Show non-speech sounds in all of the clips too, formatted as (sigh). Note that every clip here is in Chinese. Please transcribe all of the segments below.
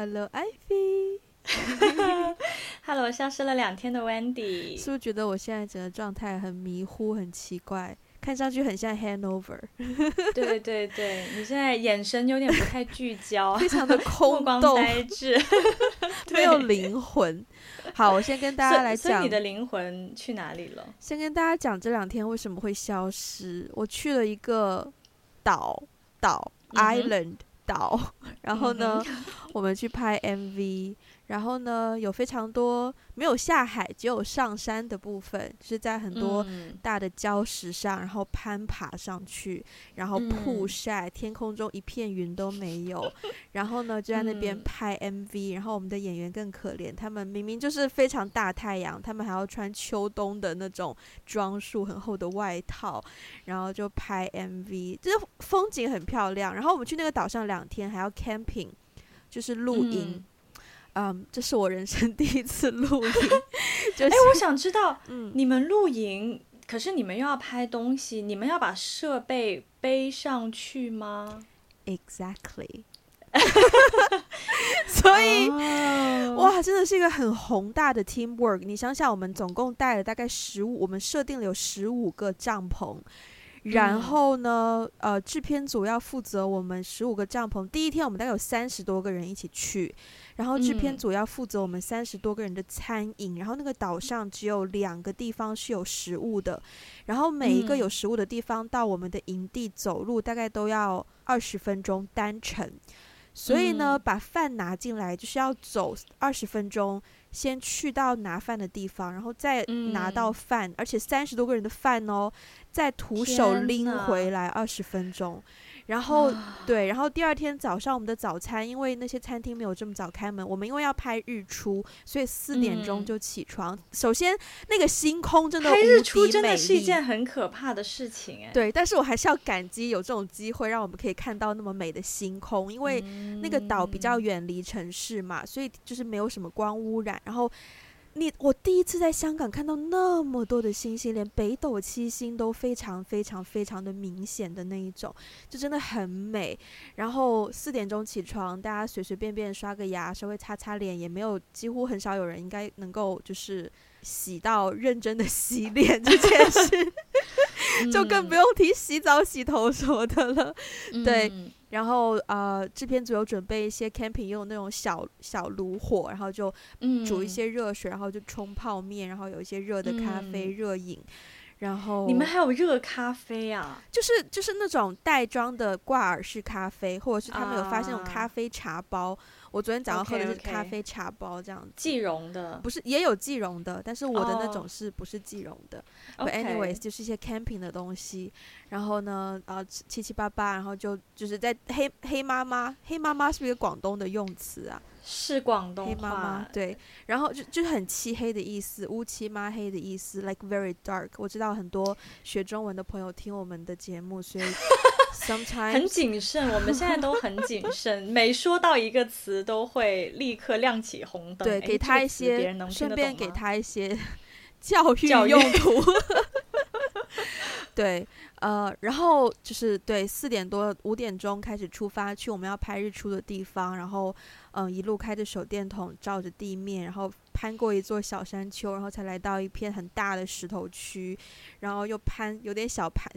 Hello Ivy。(laughs) Hello，消失了两天的 Wendy，是不是觉得我现在整个状态很迷糊、很奇怪，看上去很像 Hangover？(laughs) 对对对，你现在眼神有点不太聚焦，非常的 (laughs) 空洞、呆滞，没有灵魂。好，我先跟大家来讲，你的灵魂去哪里了？先跟大家讲这两天为什么会消失。我去了一个岛岛、嗯、Island 岛，(laughs) 然后呢，嗯、我们去拍 MV。然后呢，有非常多没有下海，只有上山的部分，就是在很多大的礁石上，嗯、然后攀爬上去，然后曝晒，嗯、天空中一片云都没有。(laughs) 然后呢，就在那边拍 MV，、嗯、然后我们的演员更可怜，他们明明就是非常大太阳，他们还要穿秋冬的那种装束，很厚的外套，然后就拍 MV，就是风景很漂亮。然后我们去那个岛上两天，还要 camping，就是露营。嗯嗯，um, 这是我人生 (laughs) 第一次露营。哎、就是，我想知道，嗯，你们露营，可是你们又要拍东西，你们要把设备背上去吗？Exactly。(laughs) 所以，oh. 哇，真的是一个很宏大的 teamwork。你想想，我们总共带了大概十五，我们设定了有十五个帐篷。然后呢，呃，制片组要负责我们十五个帐篷。第一天我们大概有三十多个人一起去，然后制片组要负责我们三十多个人的餐饮。然后那个岛上只有两个地方是有食物的，然后每一个有食物的地方到我们的营地走路大概都要二十分钟单程。所以呢，把饭拿进来就是要走二十分钟。先去到拿饭的地方，然后再拿到饭，嗯、而且三十多个人的饭哦，再徒手拎回来二十分钟。然后，对，然后第二天早上我们的早餐，因为那些餐厅没有这么早开门，我们因为要拍日出，所以四点钟就起床。嗯、首先，那个星空真的无敌美，拍日出真的是一件很可怕的事情哎。对，但是我还是要感激有这种机会，让我们可以看到那么美的星空，因为那个岛比较远离城市嘛，所以就是没有什么光污染，然后。你我第一次在香港看到那么多的星星，连北斗七星都非常非常非常的明显的那一种，就真的很美。然后四点钟起床，大家随随便便刷个牙，稍微擦擦脸，也没有，几乎很少有人应该能够就是洗到认真的洗脸这件事，(laughs) 就更不用提洗澡、洗头什么的了。对。嗯然后呃，制片组有准备一些 camping 用那种小小炉火，然后就煮一些热水，嗯、然后就冲泡面，然后有一些热的咖啡、嗯、热饮，然后你们还有热咖啡啊？就是就是那种袋装的挂耳式咖啡，或者是他们有发现那种咖啡茶包。啊我昨天早上喝的是咖啡茶包，这样子，即溶的，不是也有即溶的，但是我的那种是不是即溶的？Oh. But anyways，就是一些 camping 的东西。然后呢，啊，七七八八，然后就就是在黑黑妈妈，黑妈妈是不是一个广东的用词啊？是广东话。黑妈妈，对。然后就就是很漆黑的意思，乌漆嘛黑的意思，like very dark。我知道很多学中文的朋友听我们的节目，所以。(laughs) Sometimes 很谨慎，我们现在都很谨慎，每说到一个词都会立刻亮起红灯。对，给他一些，顺便给他一些教育用途。对，呃，然后就是对，四点多五点钟开始出发去我们要拍日出的地方，然后嗯、一路开着手电筒照着地面，然后攀过一座小山丘，然后才来到一片很大的石头区，然后又攀有点小攀。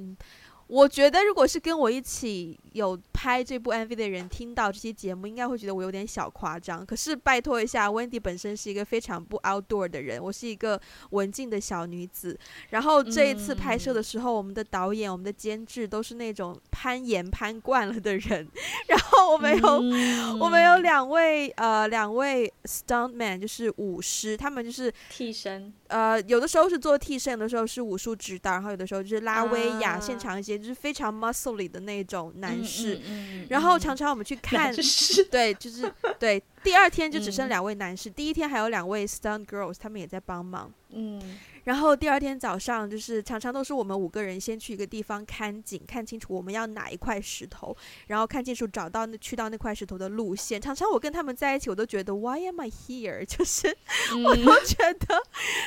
我觉得，如果是跟我一起有拍这部 MV 的人听到这期节目，应该会觉得我有点小夸张。可是拜托一下，Wendy 本身是一个非常不 outdoor 的人，我是一个文静的小女子。然后这一次拍摄的时候，我们的导演、我们的监制都是那种攀岩攀惯了的人。(laughs) 然后我们有、嗯、我们有两位呃两位 stuntman，就是舞狮，他们就是替身。呃，有的时候是做替身，有的时候是武术指导，然后有的时候就是拉威亚、啊、现场一些就是非常 muscly 的那种男士。嗯嗯嗯、然后常常我们去 (laughs) 看，对，就是 (laughs) 对。第二天就只剩两位男士，嗯、第一天还有两位 stunt girls，他们也在帮忙。嗯。然后第二天早上，就是常常都是我们五个人先去一个地方看景，看清楚我们要哪一块石头，然后看清楚找到那去到那块石头的路线。常常我跟他们在一起，我都觉得 Why am I here？(laughs) 就是我都觉得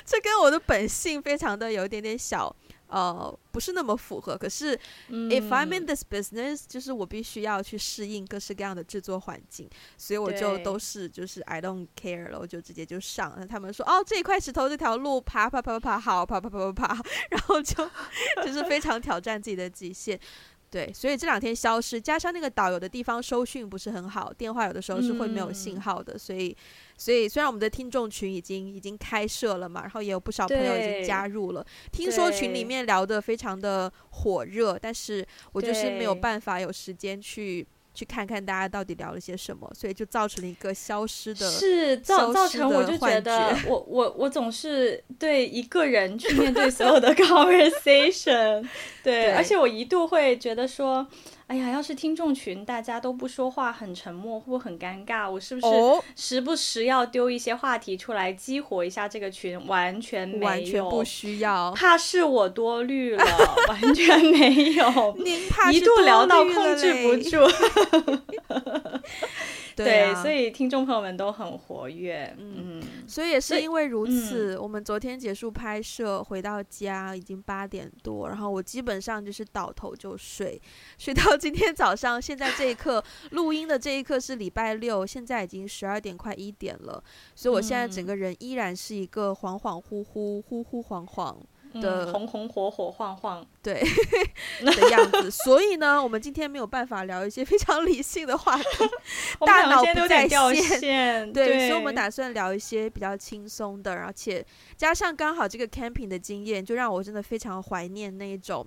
这跟我的本性非常的有一点点小呃，不是那么符合。可是、嗯、，if I'm in this business，就是我必须要去适应各式各样的制作环境，所以我就都是就是 I don't care 了，我就直接就上了。他们说哦，这一块石头这条路爬爬爬爬爬，好爬爬爬爬爬，然后就 (laughs) 就是非常挑战自己的极限。对，所以这两天消失，加上那个导游的地方收讯不是很好，电话有的时候是会没有信号的，嗯、所以，所以虽然我们的听众群已经已经开设了嘛，然后也有不少朋友已经加入了，听说群里面聊得非常的火热，但是我就是没有办法有时间去。去看看大家到底聊了些什么，所以就造成了一个消失的，是造造成我就觉得我我我总是对一个人去面对所有的 (laughs) conversation，对，对，而且我一度会觉得说。哎呀，要是听众群大家都不说话，很沉默，会不会很尴尬？我是不是时不时要丢一些话题出来激活一下这个群？完全没有，完全不需要。怕是我多虑了，(laughs) 完全没有。(laughs) 您怕一度聊到控制不住。(laughs) 对，啊、对，所以听众朋友们都很活跃，嗯，所以也是因为如此，嗯、我们昨天结束拍摄，回到家已经八点多，然后我基本上就是倒头就睡，睡到今天早上。现在这一刻录音的这一刻是礼拜六，现在已经十二点快一点了，所以我现在整个人依然是一个恍恍惚惚、惚惚恍恍。的红红火火晃晃，对 (laughs) 的样子，所以呢，我们今天没有办法聊一些非常理性的话题，(laughs) 大脑不在线，对，对，所以我们打算聊一些比较轻松的，而且加上刚好这个 camping 的经验，就让我真的非常怀念那一种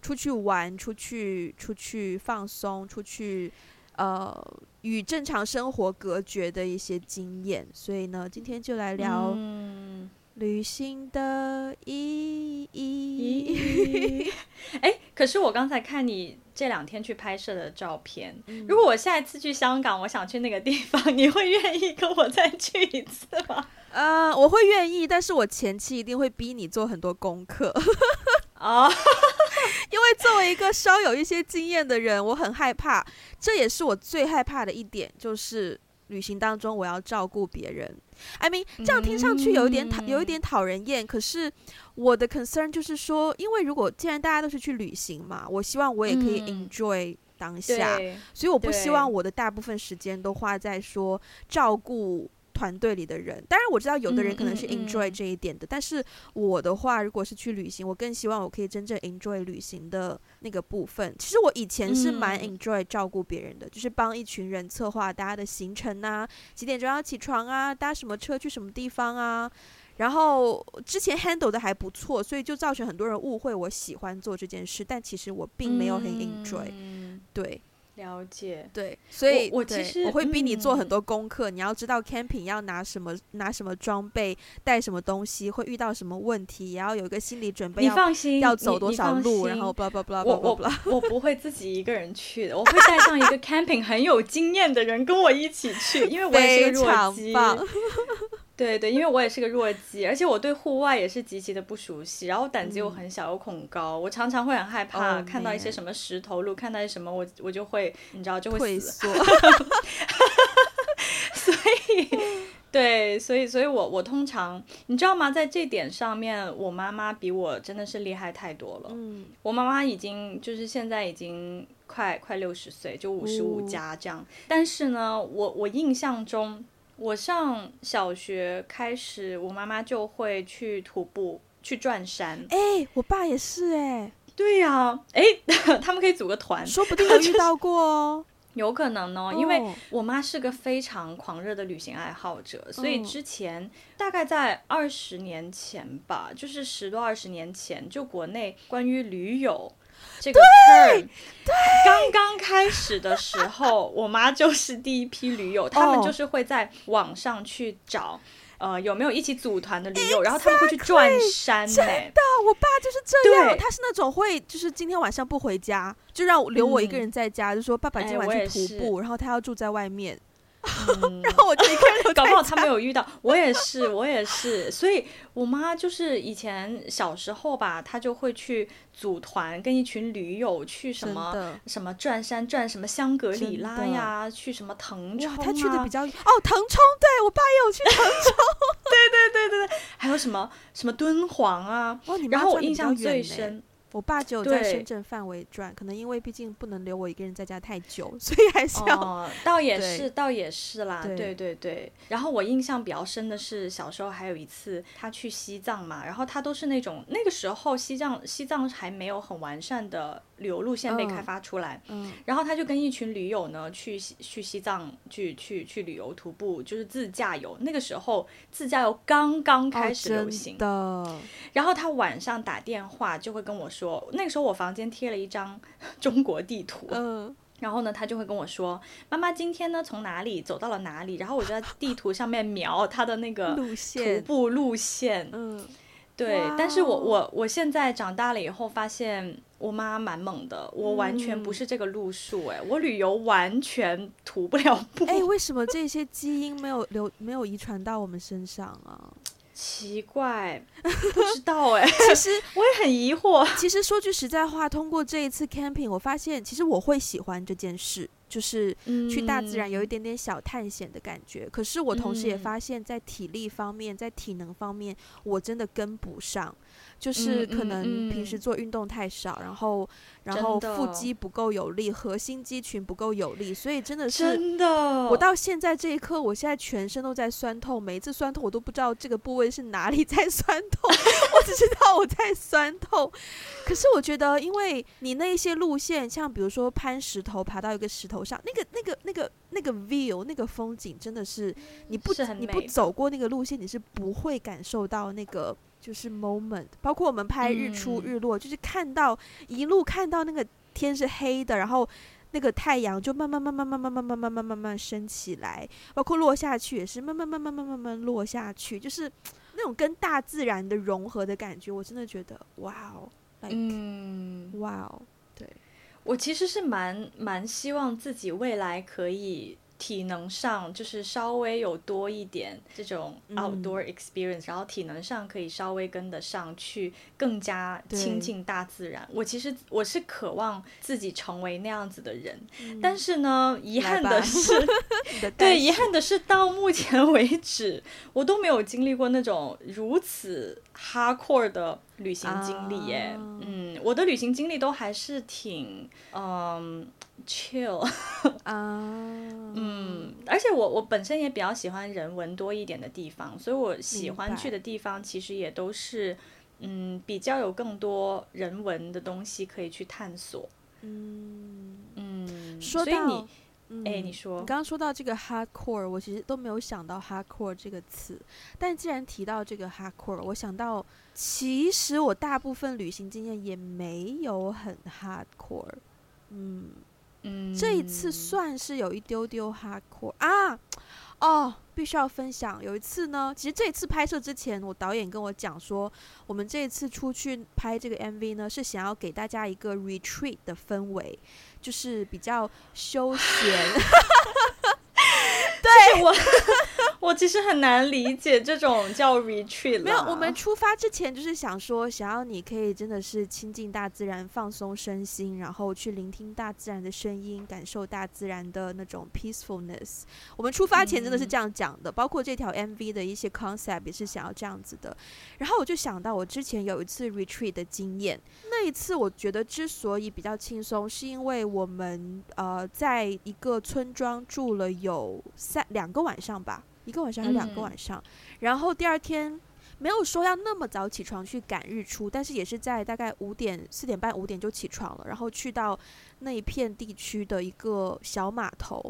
出去玩、出去出去放松、出去呃与正常生活隔绝的一些经验，所以呢，今天就来聊。嗯旅行的意义。(laughs) 哎，可是我刚才看你这两天去拍摄的照片，嗯，如果我下一次去香港，我想去那个地方，(laughs) 你会愿意跟我再去一次吗？呃，我会愿意，但是我前期一定会逼你做很多功课。(laughs) 哦，(laughs) 因为作为一个稍有一些经验的人，我很害怕，这也是我最害怕的一点，就是。旅行当中，我要照顾别人。I mean，这样听上去有一点讨，有一点讨人厌。可是我的 concern 就是说，因为如果既然大家都是去旅行嘛，我希望我也可以 enjoy 当下，所以我不希望我的大部分时间都花在说照顾。团队里的人，当然我知道有的人可能是 enjoy 这一点的，嗯嗯嗯，但是我的话，如果是去旅行，我更希望我可以真正 enjoy 旅行的那个部分。其实我以前是蛮 enjoy 照顾别人的，嗯、就是帮一群人策划大家的行程啊，几点钟要起床啊，搭什么车去什么地方啊，然后之前 handle 的还不错，所以就造成很多人误会我喜欢做这件事，但其实我并没有很 enjoy，嗯、对。了解，对，所以我，我其实我会逼你做很多功课，嗯。你要知道 camping 要拿什么，拿什么装备，带什么东西，会遇到什么问题，也要有一个心理准备。你放心，要走多少路，然后 blah blah blah blah blah (laughs) blah。我我我不会自己一个人去的，我会带上一个 (laughs) camping 很有经验的人跟我一起去，因为我也是个弱鸡。(laughs) 对对，因为我也是个弱鸡，而且我对户外也是极其的不熟悉，然后胆子又很小，又恐高，我常常会很害怕看到一些什么石头路，看到一些什么我我就会，你知道就会死。(laughs) 所以，对，所以，所以我我通常，你知道吗？在这点上面，我妈妈比我真的是厉害太多了。嗯，我妈妈已经就是现在已经快快六十岁，就五十五加这样。但是呢，我我印象中。我上小学开始，我妈妈就会去徒步去转山。哎、欸，我爸也是哎、欸。对呀、啊，哎，(laughs) 他们可以组个团，说不定有遇到过哦。(laughs) 有可能哦，因为我妈是个非常狂热的旅行爱好者，哦、所以之前大概在二十年前吧，就是十多二十年前，就国内关于驴友。这个 turn 刚刚开始的时候，我妈就是第一批驴友，他们就是会在网上去找，呃，有没有一起组团的驴友，然后他们会去转山。真的，我爸就是这样，他是那种会，就是今天晚上不回家，就让我留我一个人在家，就说爸爸今晚去徒步，然后他要住在外面。嗯、(laughs) 然后我就一个人，搞不好他没有遇到，我也是，(laughs) 我也是，所以我妈就是以前小时候吧，她就会去组团，跟一群驴友去什么什么转山转什么香格里拉呀，去什么腾冲、啊，她去的比较哦，腾冲，对我爸也有去腾冲，(laughs) 对对对对对，还有什么什么敦煌啊？哦，然后我印象最深。我爸只有在深圳范围转，可能因为毕竟不能留我一个人在家太久，(laughs) 所以还是要。哦，倒也是，倒也是啦。对对对，对。然后我印象比较深的是小时候还有一次，他去西藏嘛，然后他都是那种那个时候西藏西藏还没有很完善的旅游路线被开发出来，嗯，然后他就跟一群驴友呢去去西藏去去去旅游徒步，就是自驾游。那个时候自驾游刚刚开始流行的，然后他晚上打电话就会跟我说。那个时候我房间贴了一张中国地图，嗯，然后呢，他就会跟我说：“妈妈今天呢从哪里走到了哪里？”然后我就在地图上面描他的那个 (laughs) 徒步路线，嗯，对。但是我我我现在长大了以后发现我妈蛮猛的，我完全不是这个路数，哎，我旅游完全徒不了步。哎，为什么这些基因没有留没有遗传到我们身上啊？奇怪，不知道哎、欸。(laughs) 其实 (laughs) 我也很疑惑。其实说句实在话，通过这一次 camping，我发现其实我会喜欢这件事，就是去大自然有一点点小探险的感觉。嗯、可是我同时也发现，在体力方面，在体能方面，我真的跟不上。就是可能平时做运动太少，然后然后腹肌不够有力，核心肌群不够有力，所以真的是真的。我到现在这一刻，我现在全身都在酸痛，每一次酸痛我都不知道这个部位是哪里 (laughs) 在酸痛，(laughs) 我只知道我在酸痛。可是我觉得，因为你那一些路线，像比如说攀石头，爬到一个石头上，那个那个那个那个 view，那个风景真的是你不你不走过那个路线，你是不会感受到那个。就是 moment，包括我们拍日出日落，嗯、就是看到一路看到那个天是黑的，然后那个太阳就慢慢慢慢慢慢慢慢慢慢慢慢升起来，包括落下去也是慢慢慢慢慢慢慢慢落下去，就是 (tsk) 那种跟大自然的融合的感觉，我真的觉得哇哦，like, 嗯，哇哦，对，我其实是蛮蛮希望自己未来可以。体能上就是稍微有多一点这种 outdoor experience，、嗯、然后体能上可以稍微跟得上去，更加亲近大自然。我其实我是渴望自己成为那样子的人，嗯、但是呢，遗憾的是 (laughs) (laughs) 对，遗憾的是到目前为止，我都没有经历过那种如此 hardcore 的旅行经历耶。Uh、嗯，我的旅行经历都还是挺嗯。Chill 啊，(laughs) 嗯，而且我我本身也比较喜欢人文多一点的地方，所以我喜欢去的地方其实也都是嗯比较有更多人文的东西可以去探索。嗯嗯，说到你，哎、欸，你说，你刚刚说到这个 hardcore，我其实都没有想到 hardcore 这个词，但既然提到这个 hardcore，我想到其实我大部分旅行经验也没有很 hardcore，嗯。嗯，这一次算是有一丢丢 hardcore 啊，哦，必须要分享。有一次呢，其实这一次拍摄之前，我导演跟我讲说，我们这一次出去拍这个 MV 呢，是想要给大家一个 retreat 的氛围，就是比较休闲。(laughs) 对我。(laughs) 我其实很难理解这种叫 retreat。没有，我们出发之前就是想说，想要你可以真的是亲近大自然，放松身心，然后去聆听大自然的声音，感受大自然的那种 peacefulness。我们出发前真的是这样讲的，嗯、包括这条 MV 的一些 concept 也是想要这样子的。然后我就想到我之前有一次 retreat 的经验，那一次我觉得之所以比较轻松，是因为我们呃在一个村庄住了有三两个晚上吧。一个晚上还是两个晚上，嗯、然后第二天没有说要那么早起床去赶日出，但是也是在大概五点四点半五点就起床了，然后去到那一片地区的一个小码头，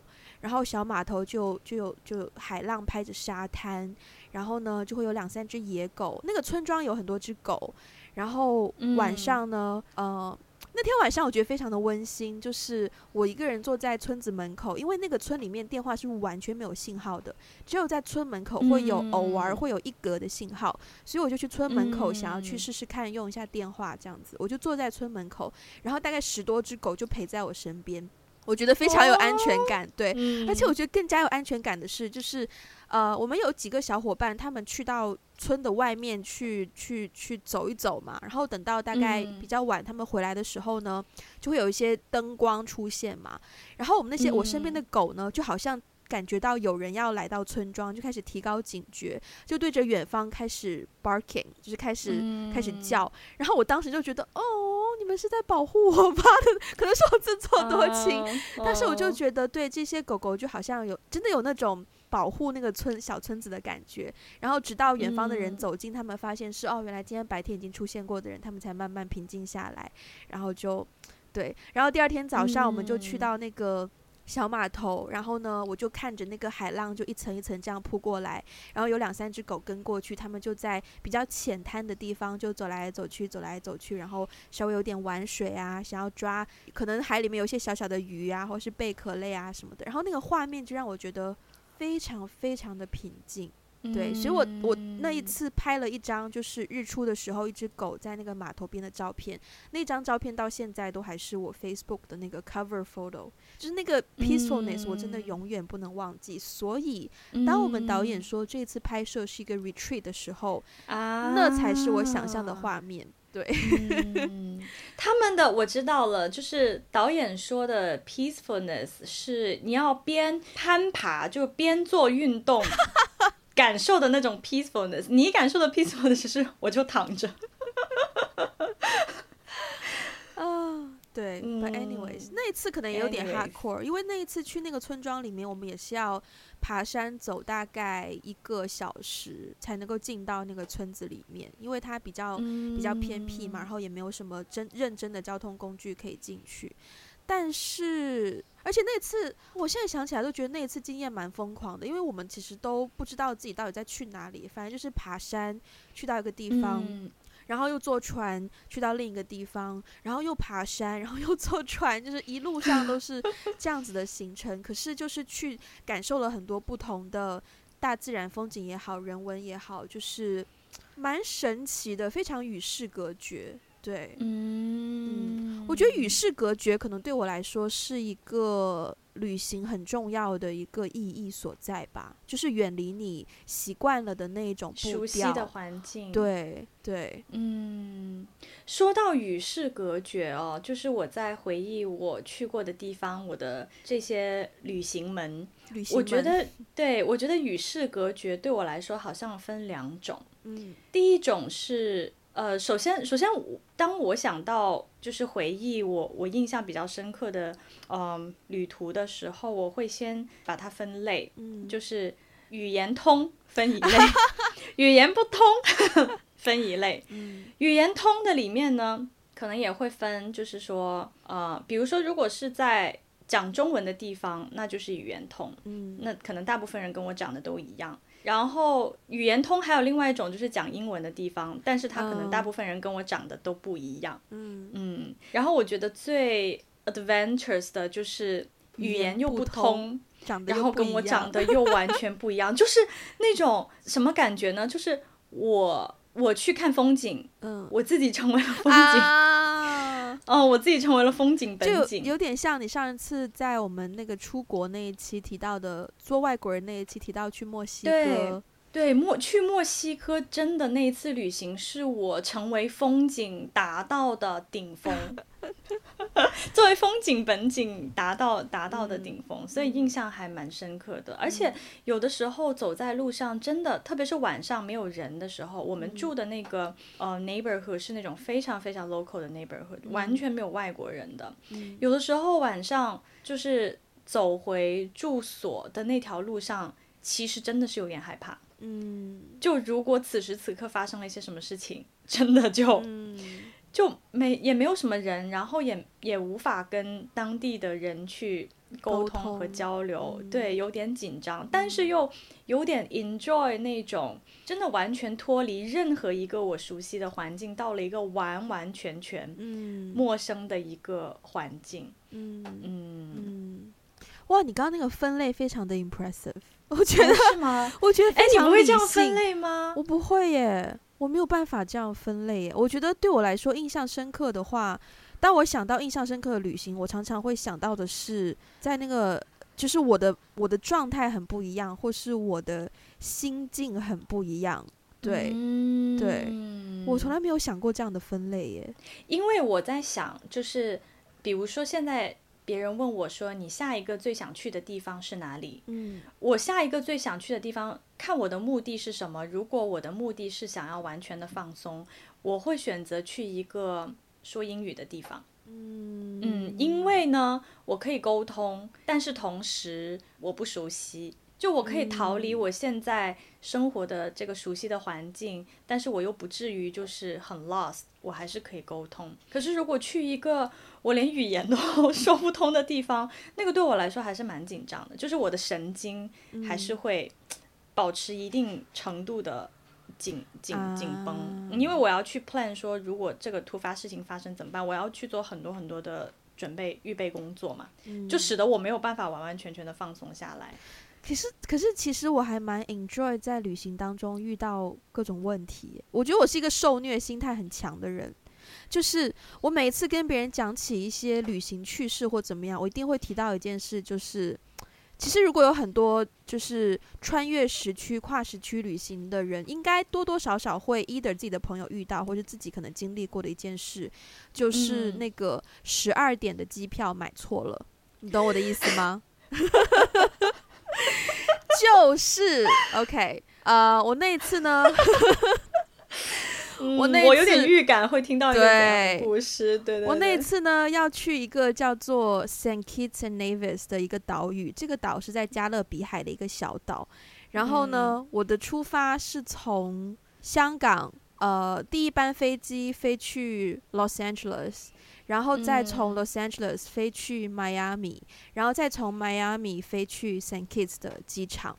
然后小码头就就有就海浪拍着沙滩，然后呢就会有两三只野狗，那个村庄有很多只狗，然后晚上呢，嗯、呃。那天晚上我觉得非常的温馨，就是我一个人坐在村子门口，因为那个村里面电话是完全没有信号的，只有在村门口会有偶尔会有一格的信号，嗯、所以我就去村门口想要去试试看用一下电话这样子，我就坐在村门口，然后大概十多只狗就陪在我身边。我觉得非常有安全感，哦、对，嗯、而且我觉得更加有安全感的是，就是，呃，我们有几个小伙伴，他们去到村的外面去，去，去走一走嘛，然后等到大概比较晚，他们回来的时候呢，就会有一些灯光出现嘛，然后我们那些我身边的狗呢，就好像。感觉到有人要来到村庄，就开始提高警觉，就对着远方开始 barking，就是开始、嗯、开始叫。然后我当时就觉得，哦，你们是在保护我吧？(laughs) 可能是我自作多情，啊、但是我就觉得，对这些狗狗就好像有真的有那种保护那个村小村子的感觉。然后直到远方的人走近，嗯、他们发现是哦，原来今天白天已经出现过的人，他们才慢慢平静下来。然后就对，然后第二天早上我们就去到那个。嗯小码头，然后呢，我就看着那个海浪就一层一层这样扑过来，然后有两三只狗跟过去，他们就在比较浅滩的地方就走来走去，走来走去，然后稍微有点玩水啊，想要抓，可能海里面有一些小小的鱼啊，或是贝壳类啊什么的，然后那个画面就让我觉得非常非常的平静。对，所以我我那一次拍了一张，就是日出的时候，一只狗在那个码头边的照片。那张照片到现在都还是我 Facebook 的那个 cover photo，就是那个 peacefulness，我真的永远不能忘记。所以，当我们导演说这次拍摄是一个 retreat 的时候，那才是我想象的画面。对，(laughs) 他们的我知道了，就是导演说的 peacefulness 是你要边攀爬就边做运动。感受的那种 peacefulness，你感受的 peacefulness 是我就躺着。啊，对。嗯、But anyways，那一次可能也有点 hardcore，因为那一次去那个村庄里面，我们也是要爬山走大概一个小时才能够进到那个村子里面，因为它比较、嗯、比较偏僻嘛，然后也没有什么真认真的交通工具可以进去。但是，而且那次，我现在想起来都觉得那一次经验蛮疯狂的，因为我们其实都不知道自己到底在去哪里，反正就是爬山去到一个地方，嗯、然后又坐船去到另一个地方，然后又爬山，然后又坐船，就是一路上都是这样子的行程。可是就是去感受了很多不同的大自然风景也好，人文也好，就是蛮神奇的，非常与世隔绝。对，嗯，嗯，我觉得与世隔绝可能对我来说是一个旅行很重要的一个意义所在吧，就是远离你习惯了的那种熟悉的环境。对对，嗯，说到与世隔绝哦，就是我在回忆我去过的地方，我的这些旅行门，旅行门，我觉得，对，我觉得与世隔绝对我来说好像分两种，嗯，第一种是。呃，首先，首先，当我想到就是回忆我我印象比较深刻的嗯、呃、旅途的时候，我会先把它分类，嗯，就是语言通分一类，(laughs) 语言不通 (laughs) 分一类，嗯，语言通的里面呢，可能也会分，就是说，呃，比如说，如果是在讲中文的地方，那就是语言通，嗯，那可能大部分人跟我讲的都一样。然后语言通还有另外一种就是讲英文的地方，但是他可能大部分人跟我长得都不一样。嗯嗯。然后我觉得最 adventurous 的就是语言又不通，不然后跟我长得又完全不一样，(laughs) 就是那种什么感觉呢？就是我我去看风景，嗯，我自己成为了风景。啊哦，我自己成为了风景本景，就有点像你上一次在我们那个出国那一期提到的做外国人那一期提到去墨西哥，对，对墨去墨西哥真的那一次旅行是我成为风景达到的顶峰。(laughs) (laughs) 作为风景本景达到达到的顶峰，嗯、所以印象还蛮深刻的。嗯、而且有的时候走在路上，真的，特别是晚上没有人的时候，我们住的那个、嗯、呃 neighborhood 是那种非常非常 local 的 neighborhood，、嗯、完全没有外国人的。嗯、有的时候晚上就是走回住所的那条路上，其实真的是有点害怕。嗯，就如果此时此刻发生了一些什么事情，真的就。嗯就没也没有什么人，然后也也无法跟当地的人去沟通和交流，嗯、对，有点紧张，嗯、但是又有点 enjoy 那种真的完全脱离任何一个我熟悉的环境，到了一个完完全全陌生的一个环境。嗯嗯嗯，哇，你刚刚那个分类非常的 impressive，我觉得、哦、是吗？我觉得非常诶，你不会这样分类吗？我不会耶。我没有办法这样分类。我觉得对我来说，印象深刻的话，当我想到印象深刻的旅行，我常常会想到的是，在那个就是我的我的状态很不一样，或是我的心境很不一样。对，嗯、对，我从来没有想过这样的分类耶。因为我在想，就是比如说现在别人问我说：“你下一个最想去的地方是哪里？”嗯，我下一个最想去的地方，看我的目的是什么。如果我的目的是想要完全的放松，我会选择去一个说英语的地方。嗯嗯，因为呢，我可以沟通，但是同时我不熟悉。就我可以逃离我现在生活的这个熟悉的环境，嗯、但是我又不至于就是很 lost，我还是可以沟通。可是如果去一个我连语言都 (laughs) 说不通的地方，那个对我来说还是蛮紧张的，就是我的神经还是会保持一定程度的紧紧紧绷，因为我要去 plan 说，如果这个突发事情发生怎么办？我要去做很多很多的准备预备工作嘛，就使得我没有办法完完全全的放松下来。可是，可是，其实我还蛮 enjoy 在旅行当中遇到各种问题。我觉得我是一个受虐心态很强的人，就是我每一次跟别人讲起一些旅行趣事或怎么样，我一定会提到一件事，就是其实如果有很多就是穿越时区、跨时区旅行的人，应该多多少少会 either 自己的朋友遇到，或者自己可能经历过的一件事，就是那个十二点的机票买错了。你懂我的意思吗？(laughs) 就是 OK，呃，我那一次呢，嗯、我那我有点预感会听到一个故事。对，对，对，我那一次呢要去一个叫做 Saint Kitts and Nevis 的一个岛屿，这个岛是在加勒比海的一个小岛。然后呢，嗯、我的出发是从香港，呃，第一班飞机飞去 Los Angeles。然后再从 Los Angeles 飞去迈阿密，然后再从迈阿密飞去 Saint Kitts 的机场。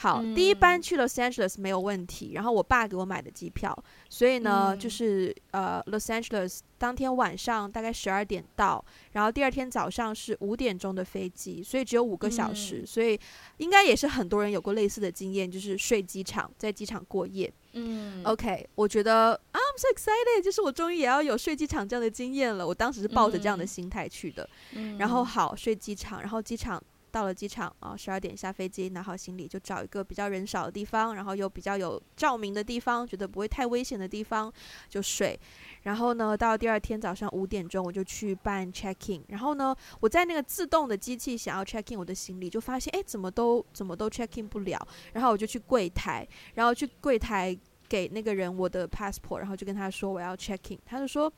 好，嗯、第一班去 Los Angeles 没有问题。然后我爸给我买的机票，所以呢，嗯、就是呃 Los Angeles 当天晚上大概十二点到，然后第二天早上是五点钟的飞机，所以只有五个小时。嗯、所以应该也是很多人有过类似的经验，就是睡机场，在机场过夜。嗯，OK，我觉得 I'm so excited，就是我终于也要有睡机场这样的经验了。我当时是抱着这样的心态去的。嗯、然后好睡机场，然后机场。到了机场啊，十二点下飞机，拿好行李就找一个比较人少的地方，然后又比较有照明的地方，觉得不会太危险的地方就睡。然后呢，到第二天早上五点钟我就去办 check in。然后呢，我在那个自动的机器想要 check in 我的行李，就发现哎，怎么都怎么都 check in 不了。然后我就去柜台，然后去柜台给那个人我的 passport，然后就跟他说我要 check in。他就说，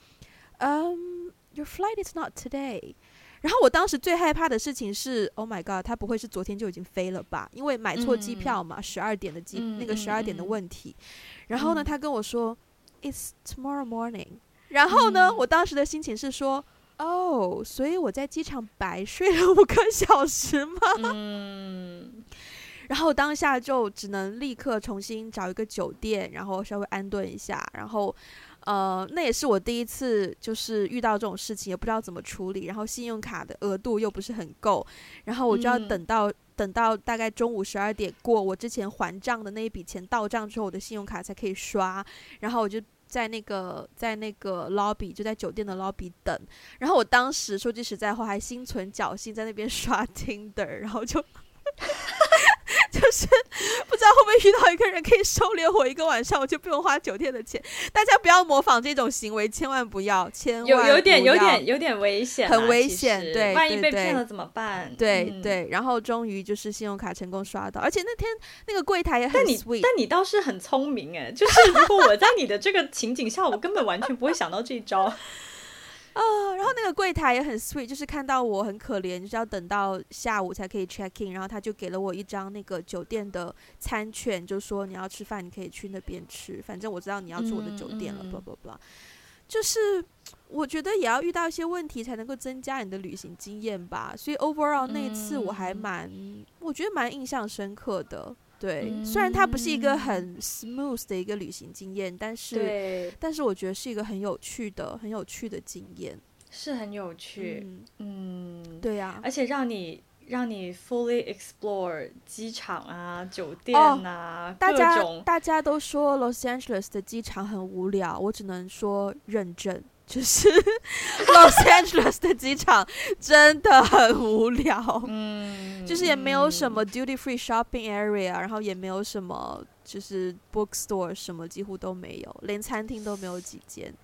嗯，Your flight is not today。然后我当时最害怕的事情是，Oh my God，他不会是昨天就已经飞了吧？因为买错机票嘛，十二、嗯、点的机，嗯、那个十二点的问题。嗯、然后呢，他跟我说、嗯、，It's tomorrow morning。然后呢，嗯、我当时的心情是说，哦，所以我在机场白睡了五个小时吗？嗯。(laughs) 然后当下就只能立刻重新找一个酒店，然后稍微安顿一下，然后。呃，那也是我第一次，就是遇到这种事情，也不知道怎么处理。然后信用卡的额度又不是很够，然后我就要等到、嗯、等到大概中午十二点过，我之前还账的那一笔钱到账之后，我的信用卡才可以刷。然后我就在那个在那个 lobby，就在酒店的 lobby 等。然后我当时说句实在话，还心存侥幸，在那边刷 (laughs) Tinder，然后就。就是不知道会不会遇到一个人可以收留我一个晚上，我就不用花酒店的钱。大家不要模仿这种行为，千万不要，千万不要。有有点有点有点危险，很危险。对，万一被骗了怎么办？对对。然后终于就是信用卡成功刷到，而且那天那个柜台也很 sweet。但你倒是很聪明哎，就是如果我在你的这个情景下，我根本完全不会想到这一招。啊、呃，然后那个柜台也很 sweet，就是看到我很可怜，就是要等到下午才可以 check in，然后他就给了我一张那个酒店的餐券，就说你要吃饭，你可以去那边吃，反正我知道你要住我的酒店了，blah、嗯、blah blah。就是我觉得也要遇到一些问题才能够增加你的旅行经验吧，所以 overall 那一次我还蛮，嗯、我觉得蛮印象深刻的。对，嗯、虽然它不是一个很 smooth 的一个旅行经验，但是，对但是我觉得是一个很有趣的、很有趣的经验，是很有趣。嗯，嗯对呀、啊，而且让你让你 fully explore 机场啊、酒店啊，大家种大家都说 Los Angeles 的机场很无聊，我只能说认真。就是 (laughs) Los Angeles 的机场真的很无聊，嗯，就是也没有什么 duty free shopping area，然后也没有什么就是 bookstore 什么几乎都没有，连餐厅都没有几间，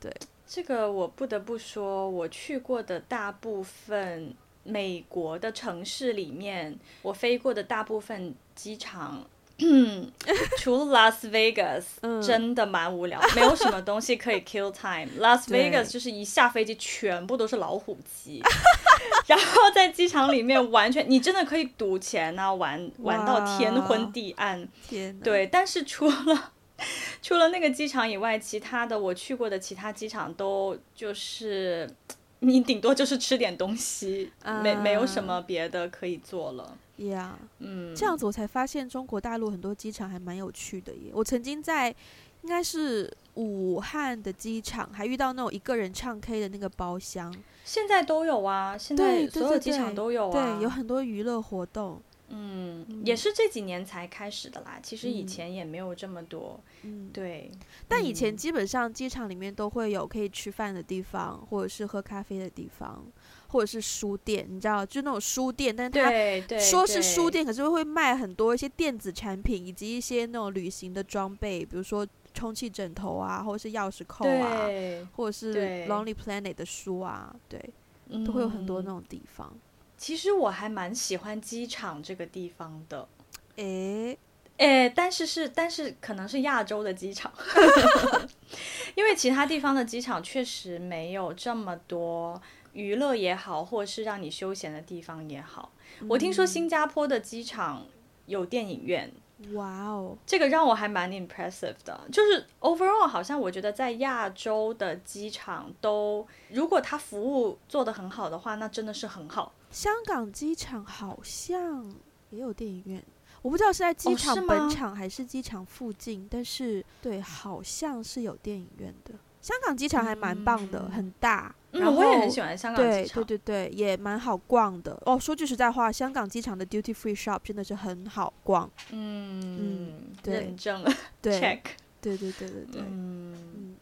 对，这个我不得不说，我去过的大部分美国的城市里面，我飞过的大部分机场。嗯，除了 (laughs) Las Vegas，、嗯、真的蛮无聊，没有什么东西可以 kill time。Las (laughs) Vegas 就是一下飞机全部都是老虎机，(laughs) 然后在机场里面完全你真的可以赌钱啊，玩玩到天昏地暗。天，对，但是除了除了那个机场以外，其他的我去过的其他机场都就是你顶多就是吃点东西，啊、没没有什么别的可以做了。呀，Yeah, 嗯，这样子我才发现中国大陆很多机场还蛮有趣的耶。我曾经在应该是武汉的机场还遇到那种一个人唱 K 的那个包厢，现在都有啊，现在所有机场都有啊，对，对，对，对，有很多娱乐活动。嗯，嗯也是这几年才开始的啦。其实以前也没有这么多。嗯，对。但以前基本上机场里面都会有可以吃饭的地方，或者是喝咖啡的地方。或者是书店，你知道，就那种书店，但是它说是书店，可是会卖很多一些电子产品，以及一些那种旅行的装备，比如说充气枕头啊，或者是钥匙扣啊，或者是 Lonely Planet 的书啊，对，对都会有很多那种地方。其实我还蛮喜欢机场这个地方的，诶诶，但是是但是可能是亚洲的机场，(laughs) 因为其他地方的机场确实没有这么多。娱乐也好，或是让你休闲的地方也好，嗯、我听说新加坡的机场有电影院。哇哦，这个让我还蛮 impressive 的。就是 overall，好像我觉得在亚洲的机场都，如果它服务做得很好的话，那真的是很好。香港机场好像也有电影院，我不知道是在机场本场还是机场附近，哦、但是对，好像是有电影院的。香港机场还蛮棒的，嗯、很大。然后、嗯、我也很喜欢香港机场，对对对对，也蛮好逛的。哦，说句实在话，香港机场的 duty free shop 真的是很好逛。嗯嗯，认证对，check，对对对对对。嗯嗯，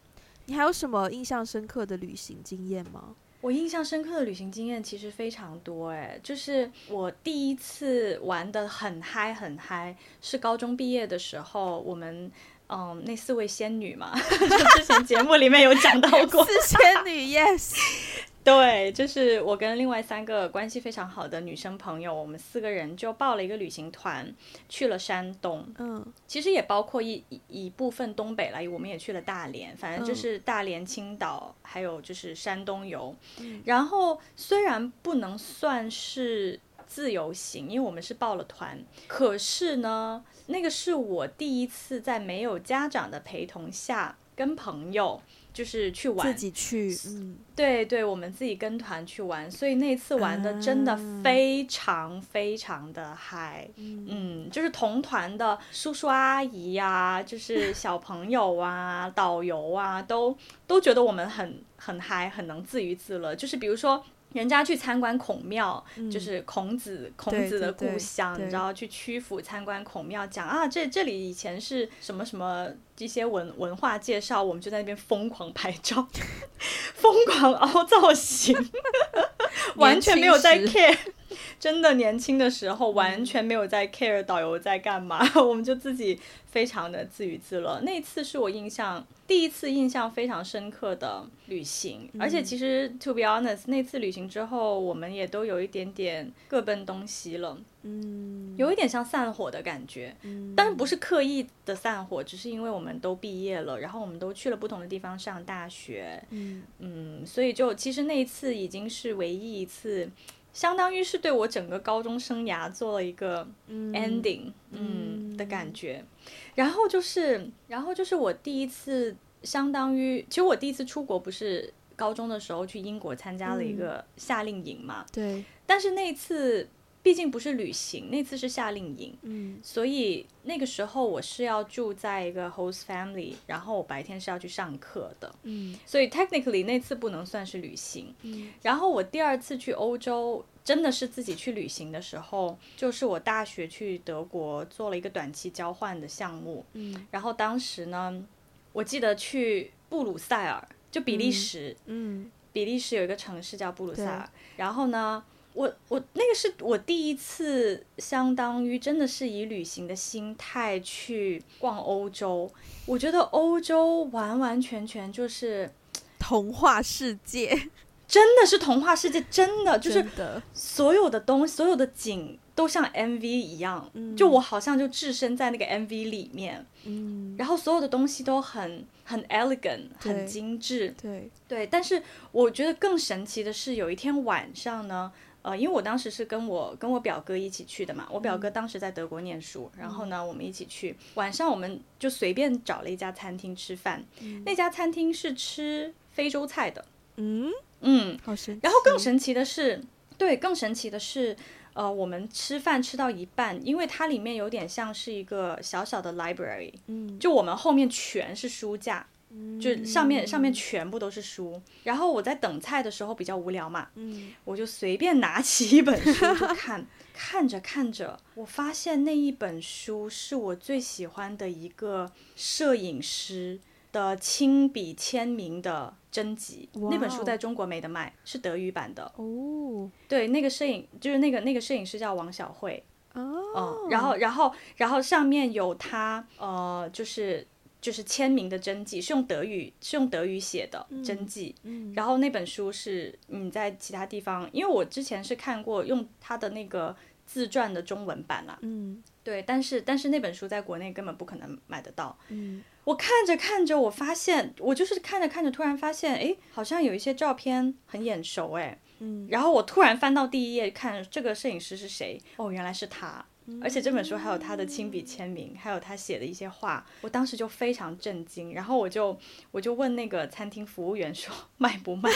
你还有什么印象深刻的旅行经验吗？我印象深刻的旅行经验其实非常多哎，就是我第一次玩的很嗨很嗨，是高中毕业的时候，我们。嗯，那四位仙女嘛，(laughs) 就之前节目里面有讲到过。四仙女，yes。(laughs) 对，就是我跟另外三个关系非常好的女生朋友，我们四个人就报了一个旅行团，去了山东。嗯，其实也包括一一一部分东北来，我们也去了大连，反正就是大连、青岛，还有就是山东游。嗯，然后虽然不能算是。自由行，因为我们是报了团，可是呢，那个是我第一次在没有家长的陪同下跟朋友就是去玩，自己去，嗯，对对，我们自己跟团去玩，所以那次玩的真的非常非常的嗨，嗯，嗯，就是同团的叔叔阿姨呀、啊，就是小朋友啊，(laughs) 导游啊，都都觉得我们很很嗨，很能自娱自乐，就是比如说。人家去参观孔庙，嗯、就是孔子孔子的故乡，你知道，去曲阜参观孔庙，讲啊，这这里以前是什么什么一些文文化介绍，我们就在那边疯狂拍照，(laughs) 疯狂凹造型，(laughs) 完全没有在 care。(laughs) 真的年轻的时候完全没有在 care 导游在干嘛，嗯、我们就自己非常的自娱自乐。那次是我印象第一次印象非常深刻的旅行，嗯、而且其实 to be honest，那次旅行之后我们也都有一点点各奔东西了，嗯，有一点像散伙的感觉，嗯，但是不是刻意的散伙，只是因为我们都毕业了，然后我们都去了不同的地方上大学，嗯。嗯，所以就其实那一次已经是唯一一次。相当于是对我整个高中生涯做了一个 ending，嗯，嗯的感觉，然后就是，然后就是我第一次，相当于，其实我第一次出国不是高中的时候去英国参加了一个夏令营嘛，嗯、对，但是那次。毕竟不是旅行，那次是夏令营，嗯，所以那个时候我是要住在一个 host family，然后我白天是要去上课的，嗯，所以 technically 那次不能算是旅行，嗯，然后我第二次去欧洲真的是自己去旅行的时候，就是我大学去德国做了一个短期交换的项目，嗯，然后当时呢，我记得去布鲁塞尔，就比利时，嗯，嗯，比利时有一个城市叫布鲁塞尔，然后呢。我我那个是我第一次，相当于真的是以旅行的心态去逛欧洲。我觉得欧洲完完全全就是童话世界，(laughs) 真的是童话世界，真的就是所有的东西，所有的景都像 MV 一样，嗯、就我好像就置身在那个 MV 里面，嗯，然后所有的东西都很很 elegant，很精致，对对。但是我觉得更神奇的是，有一天晚上呢。呃，因为我当时是跟我跟我表哥一起去的嘛，我表哥当时在德国念书，嗯、然后呢，我们一起去。晚上我们就随便找了一家餐厅吃饭，嗯、那家餐厅是吃非洲菜的。嗯嗯，好神奇。然后更神奇的是，对，更神奇的是，呃，我们吃饭吃到一半，因为它里面有点像是一个小小的 library，嗯，就我们后面全是书架。就上面上面全部都是书，然后我在等菜的时候比较无聊嘛，嗯，我就随便拿起一本书就看，(laughs) 看着看着，我发现那一本书是我最喜欢的一个摄影师的亲笔签名的真集，那本书在中国没得卖，是德语版的哦。对，那个摄影就是那个那个摄影师叫王小慧哦，然后然后然后上面有他呃就是。就是签名的真迹，是用德语，是用德语写的真迹。然后那本书是你在其他地方，因为我之前是看过用他的那个自传的中文版啦。嗯，对，但是但是那本书在国内根本不可能买得到。嗯，我看着看着，我发现我就是看着看着，突然发现，哎，好像有一些照片很眼熟，哎。嗯，然后我突然翻到第一页，看这个摄影师是谁？哦，原来是他。而且这本书还有他的亲笔签名，还有他写的一些话，我当时就非常震惊。然后我就我就问那个餐厅服务员说卖不卖？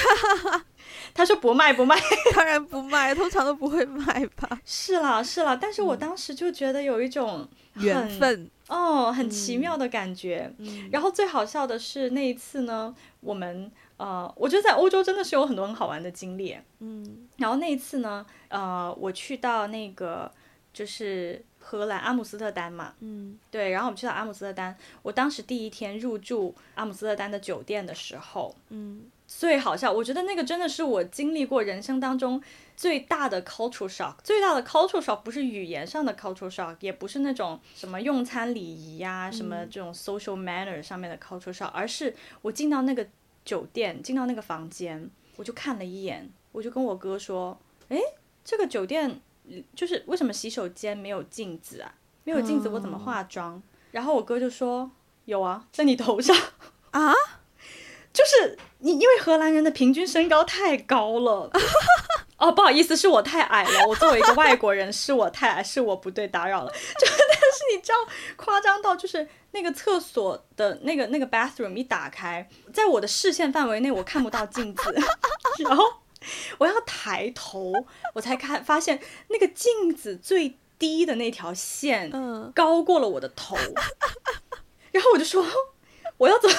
(laughs) 他说不卖不卖，(laughs) 当然不卖，通常都不会卖吧。(laughs) 是啦是啦，但是我当时就觉得有一种缘分哦，很奇妙的感觉。嗯、然后最好笑的是那一次呢，我们呃，我觉得在欧洲真的是有很多很好玩的经历。嗯，然后那一次呢，呃，我去到那个。就是荷兰阿姆斯特丹嘛，嗯，对，然后我们去到阿姆斯特丹，我当时第一天入住阿姆斯特丹的酒店的时候，嗯，最好笑，我觉得那个真的是我经历过人生当中最大的 cultural shock，最大的 cultural shock 不是语言上的 cultural shock，也不是那种什么用餐礼仪呀、啊，什么这种 social manner 上面的 cultural shock，而是我进到那个酒店，进到那个房间，我就看了一眼，我就跟我哥说，诶，这个酒店。就是为什么洗手间没有镜子啊？没有镜子，我怎么化妆？嗯、然后我哥就说：“有啊，在你头上啊。(laughs) ”就是你，因为荷兰人的平均身高太高了。(laughs) 哦，不好意思，是我太矮了。我作为一个外国人，是我太矮，是我不对，打扰了。(laughs) 就但是你知道，夸张到就是那个厕所的那个那个 bathroom 一打开，在我的视线范围内，我看不到镜子，然后。我要抬头，我才看发现那个镜子最低的那条线，高过了我的头，(laughs) 嗯、然后我就说我要怎么？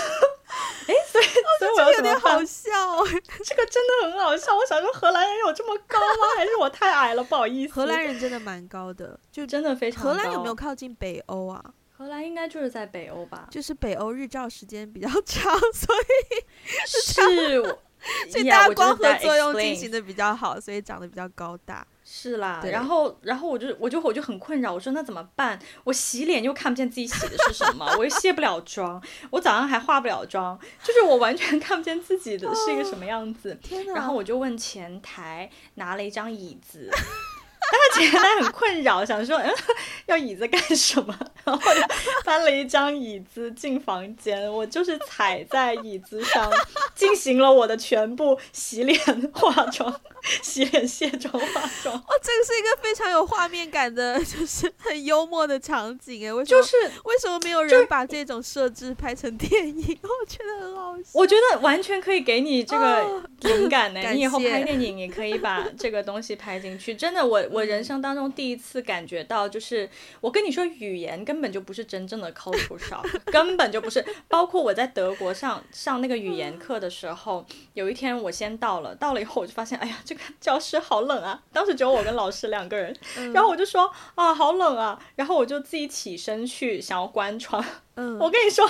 哎，所以所以我要怎么办？哦、这个有点好笑，(laughs) 这个真的很好笑。我想说荷兰人有这么高吗？还是我太矮了？不好意思，荷兰人真的蛮高的，就 (laughs) 真的非常高。荷兰有没有靠近北欧啊？荷兰应该就是在北欧吧？就是北欧日照时间比较长，所以是我。(laughs) 所以大家光合作用进行的比较好，所以长得比较高大。是啦，然后然后我就我就我就很困扰，我说那怎么办？我洗脸又看不见自己洗的是什么，(laughs) 我又卸不了妆，我早上还化不了妆，就是我完全看不见自己的是一个什么样子。哦、然后我就问前台拿了一张椅子。(laughs) 但他前台很困扰，想说，嗯，(laughs) 要椅子干什么？然后就搬了一张椅子进房间，我就是踩在椅子上进行了我的全部洗脸、化妆、洗脸、卸妆、化妆。(laughs) 哦，这个是一个非常有画面感的，就是很幽默的场景哎。为什么？就是为什么没有人把这种设置拍成电影？(laughs) 我觉得很好笑。我觉得完全可以给你这个灵感呢。你以后拍电影也可以把这个东西拍进去。真的，我。我人生当中第一次感觉到，就是我跟你说，语言根本就不是真正的 culture shock，根本就不是。包括我在德国上上那个语言课的时候，有一天我先到了，到了以后我就发现，哎呀，这个 (laughs) 教室好冷啊！当时只有我跟老师两个人，然后我就说啊，好冷啊！然后我就自己起身去想要关窗。嗯，(laughs) 我跟你说，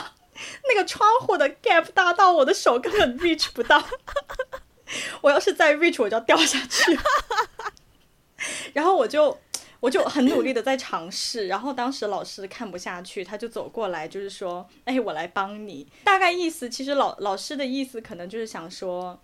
那个窗户的 gap 大到我的手根本 reach 不到，(laughs) 我要是再 reach 我就要掉下去。然后我就，我就很努力的在尝试，然后当时老师看不下去，他就走过来，就是说，哎，我来帮你。大概意思，其实老老师的意思可能就是想说，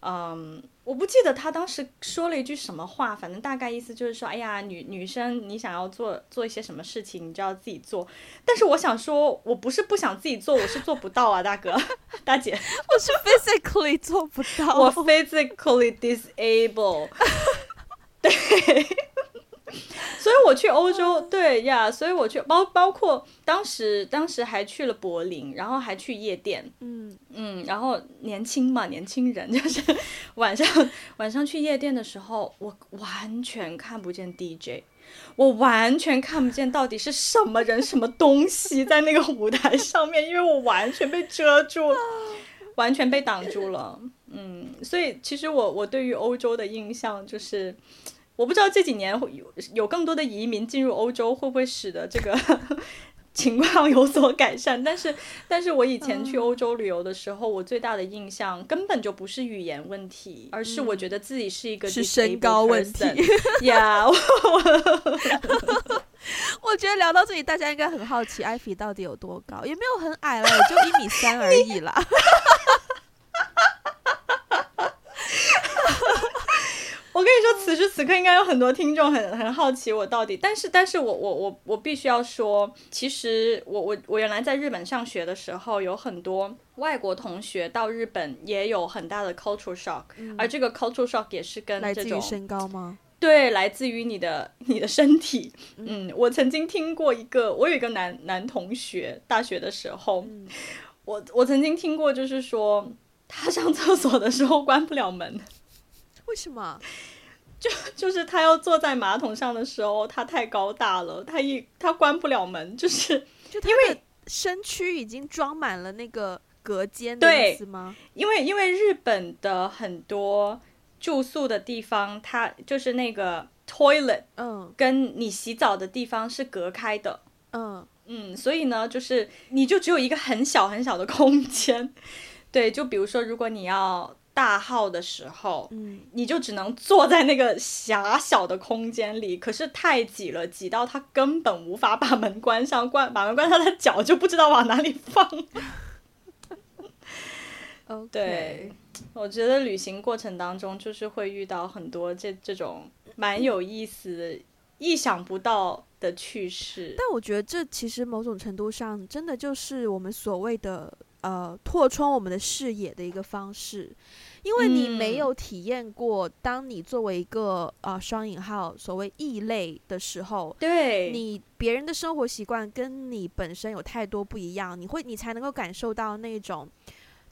嗯，我不记得他当时说了一句什么话，反正大概意思就是说，哎呀，女女生你想要做做一些什么事情，你就要自己做。但是我想说，我不是不想自己做，我是做不到啊，大哥 (laughs) 大姐，我是 physically 做不到，我 physically disabled，对。(laughs) 所以我去欧洲，对呀，所以我去包包括当时当时还去了柏林，然后还去夜店，嗯嗯，然后年轻嘛，年轻人 (laughs) 就是晚上晚上去夜店的时候，我完全看不见 DJ，我完全看不见到底是什么人什么东西在那个舞台上面，因为我完全被遮住，(laughs) 完全被挡住了，嗯，所以其实我我对于欧洲的印象就是。我不知道这几年会有有更多的移民进入欧洲，会不会使得这个 (laughs) 情况有所改善？但是，但是我以前去欧洲旅游的时候，嗯、我最大的印象根本就不是语言问题，而是我觉得自己是一个是身高问题。呀，(laughs) 我觉得聊到这里，大家应该很好奇，艾菲到底有多高？也没有很矮了，也就一米三而已啦。(laughs) 我跟你说，此时此刻应该有很多听众很很好奇我到底，但是但是我我我我必须要说，其实我我我原来在日本上学的时候，有很多外国同学到日本也有很大的 cultural shock，嗯，而这个 cultural shock 也是跟这种来自于身高吗？对，来自于你的你的身体。嗯，我曾经听过一个，我有一个男男同学，大学的时候，嗯，我我曾经听过，就是说他上厕所的时候关不了门。为什么？(laughs) 就 (laughs) 就是他要坐在马桶上的时候，他太高大了，他一他关不了门，(laughs) 就是就因为身躯已经装满了那个隔间的意思吗？因为因为日本的很多住宿的地方，它就是那个 toilet，嗯，跟你洗澡的地方是隔开的，嗯嗯，所以呢，就是你就只有一个很小很小的空间，对，就比如说如果你要。大号的时候，嗯，你就只能坐在那个狭小的空间里，可是太挤了，挤到他根本无法把门关上，关把门关上，他的脚就不知道往哪里放。对，我觉得旅行过程当中就是会遇到很多这这种蛮有意思的、意想不到的趣事。但我觉得这其实某种程度上真的就是我们所谓的呃拓充我们的视野的一个方式。因为你没有体验过，当你作为一个呃双引号所谓异类的时候，对，你别人的生活习惯跟你本身有太多不一样，你会你才能够感受到那种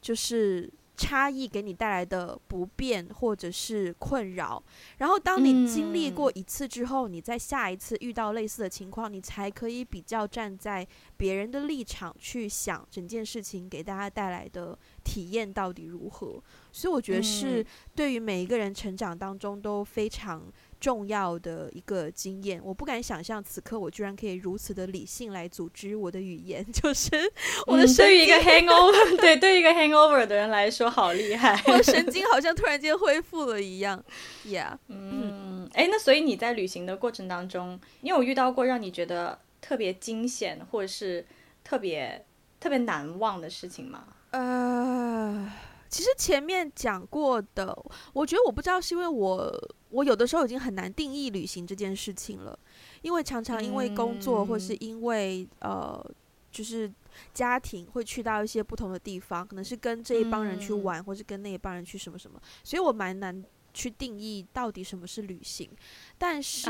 就是。差异给你带来的不便或者是困扰，然后当你经历过一次之后，嗯，你在下一次遇到类似的情况，你才可以比较站在别人的立场去想整件事情给大家带来的体验到底如何。所以我觉得是对于每一个人成长当中都非常。重要的一个经验，我不敢想象此刻我居然可以如此的理性来组织我的语言，(laughs) 就是我的对于一个 hangover，对，对于一个 hangover 的人来说好厉害，我的 (laughs) 神经好像突然间恢复了一样，Yeah，嗯，哎，那所以你在旅行的过程当中，你有遇到过让你觉得特别惊险或者是特别特别难忘的事情吗？呃。其实前面讲过的，我觉得我不知道是因为我我有的时候已经很难定义旅行这件事情了，因为常常因为工作或是因为呃，就是家庭会去到一些不同的地方，可能是跟这一帮人去玩，或是跟那一帮人去什么什么，所以我蛮难去定义到底什么是旅行。但是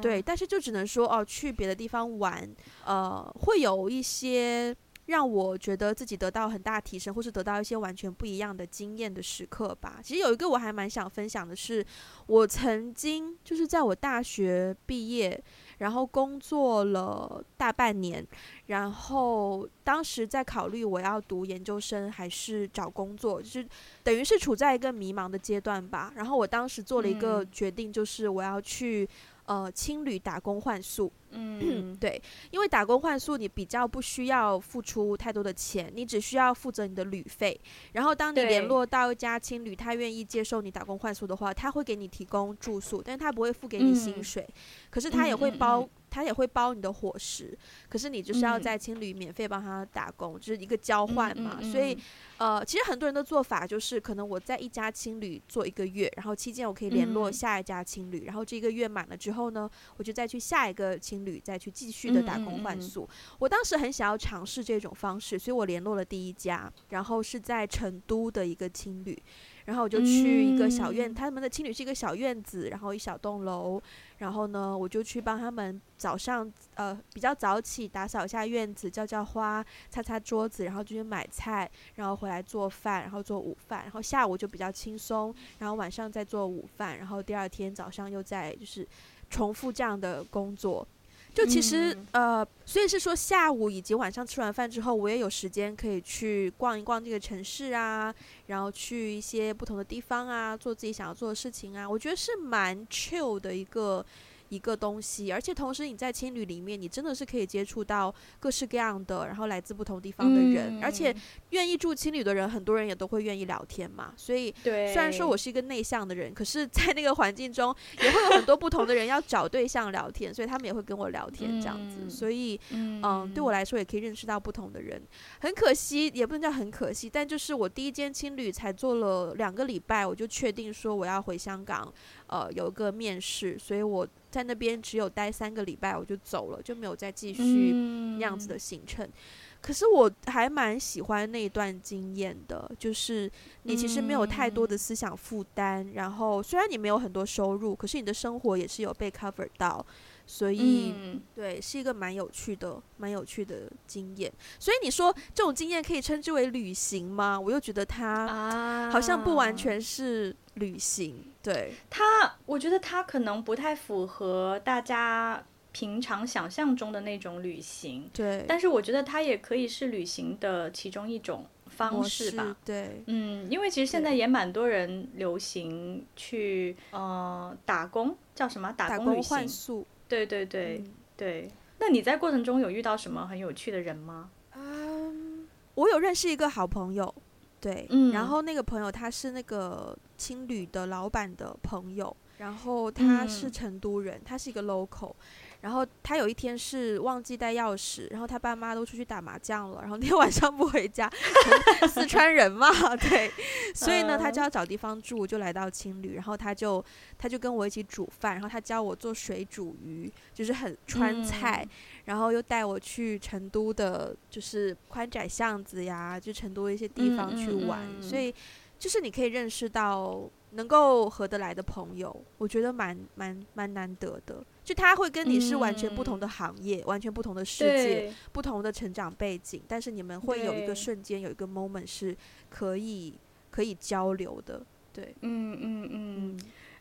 对，但是就只能说哦，去别的地方玩，呃，会有一些。让我觉得自己得到很大提升，或是得到一些完全不一样的经验的时刻吧。其实有一个我还蛮想分享的是，我曾经就是在我大学毕业，然后工作了大半年，然后当时在考虑我要读研究生还是找工作，就是等于是处在一个迷茫的阶段吧。然后我当时做了一个决定，就是我要去。呃青旅打工换宿。嗯，(clears throat) 对，因为打工换宿你比较不需要付出太多的钱，你只需要负责你的旅费。然后当你联络到一家青旅，他愿意接受你打工换宿的话，他会给你提供住宿，但是他不会付给你薪水，嗯、可是他也会包。他也会包你的伙食，可是你就是要在青旅免费帮他打工，嗯、就是一个交换嘛。嗯嗯嗯、所以，呃，其实很多人的做法就是，可能我在一家青旅做一个月，然后期间我可以联络下一家青旅，嗯、然后这个月满了之后呢，我就再去下一个青旅，再去继续的打工换宿。我当时很想要尝试这种方式，所以我联络了第一家，然后是在成都的一个青旅。然后我就去一个小院，嗯、他们的青旅是一个小院子，然后一小栋楼。然后呢，我就去帮他们早上呃比较早起打扫一下院子，浇浇花，擦擦桌子，然后就去买菜，然后回来做饭，然后做午饭。然后下午就比较轻松，然后晚上再做午饭，然后第二天早上又再就是重复这样的工作。就其实，呃，所以是说下午以及晚上吃完饭之后，我也有时间可以去逛一逛这个城市啊，然后去一些不同的地方啊，做自己想要做的事情啊，我觉得是蛮 chill 的一个。一个东西，而且同时你在青旅里面，你真的是可以接触到各式各样的，然后来自不同地方的人，嗯、而且愿意住青旅的人，很多人也都会愿意聊天嘛。所以，虽然说我是一个内向的人，可是在那个环境中，也会有很多不同的人要找对象聊天，所以他们也会跟我聊天这样子。嗯、所以，嗯，嗯，对我来说也可以认识到不同的人。很可惜，也不能叫很可惜，但就是我第一间青旅才做了两个礼拜，我就确定说我要回香港。呃，有一个面试，所以我在那边只有待三个礼拜，我就走了，就没有再继续那样子的行程。嗯、可是我还蛮喜欢那一段经验的，就是你其实没有太多的思想负担，嗯、然后虽然你没有很多收入，可是你的生活也是有被 cover 到。所以，嗯、对，是一个蛮有趣的、蛮有趣的经验。所以你说这种经验可以称之为旅行吗？我又觉得它好像不完全是旅行。啊、对它，我觉得它可能不太符合大家平常想象中的那种旅行。对，但是我觉得它也可以是旅行的其中一种方式吧。对，嗯，因为其实现在也蛮多人流行去呃打工，叫什么打工旅行。对对对、嗯、对，那你在过程中有遇到什么很有趣的人吗？嗯，我有认识一个好朋友，对，嗯、然后那个朋友他是那个青旅的老板的朋友，然后他是成都人，嗯、他是一个 local。然后他有一天是忘记带钥匙，然后他爸妈都出去打麻将了，然后那天 (laughs) 晚上不回家，四川人嘛，(laughs) 对，所以呢，他就要找地方住，就来到青旅，然后他就他就跟我一起煮饭，然后他教我做水煮鱼，就是很川菜，嗯、然后又带我去成都的，就是宽窄巷子呀，就成都的一些地方去玩，嗯嗯嗯、所以就是你可以认识到能够合得来的朋友，我觉得蛮蛮蛮难得的。就他会跟你是完全不同的行业，嗯、完全不同的世界，不同的成长背景，但是你们会有一个瞬间，有一个 moment 是可以可以交流的。对，嗯嗯嗯。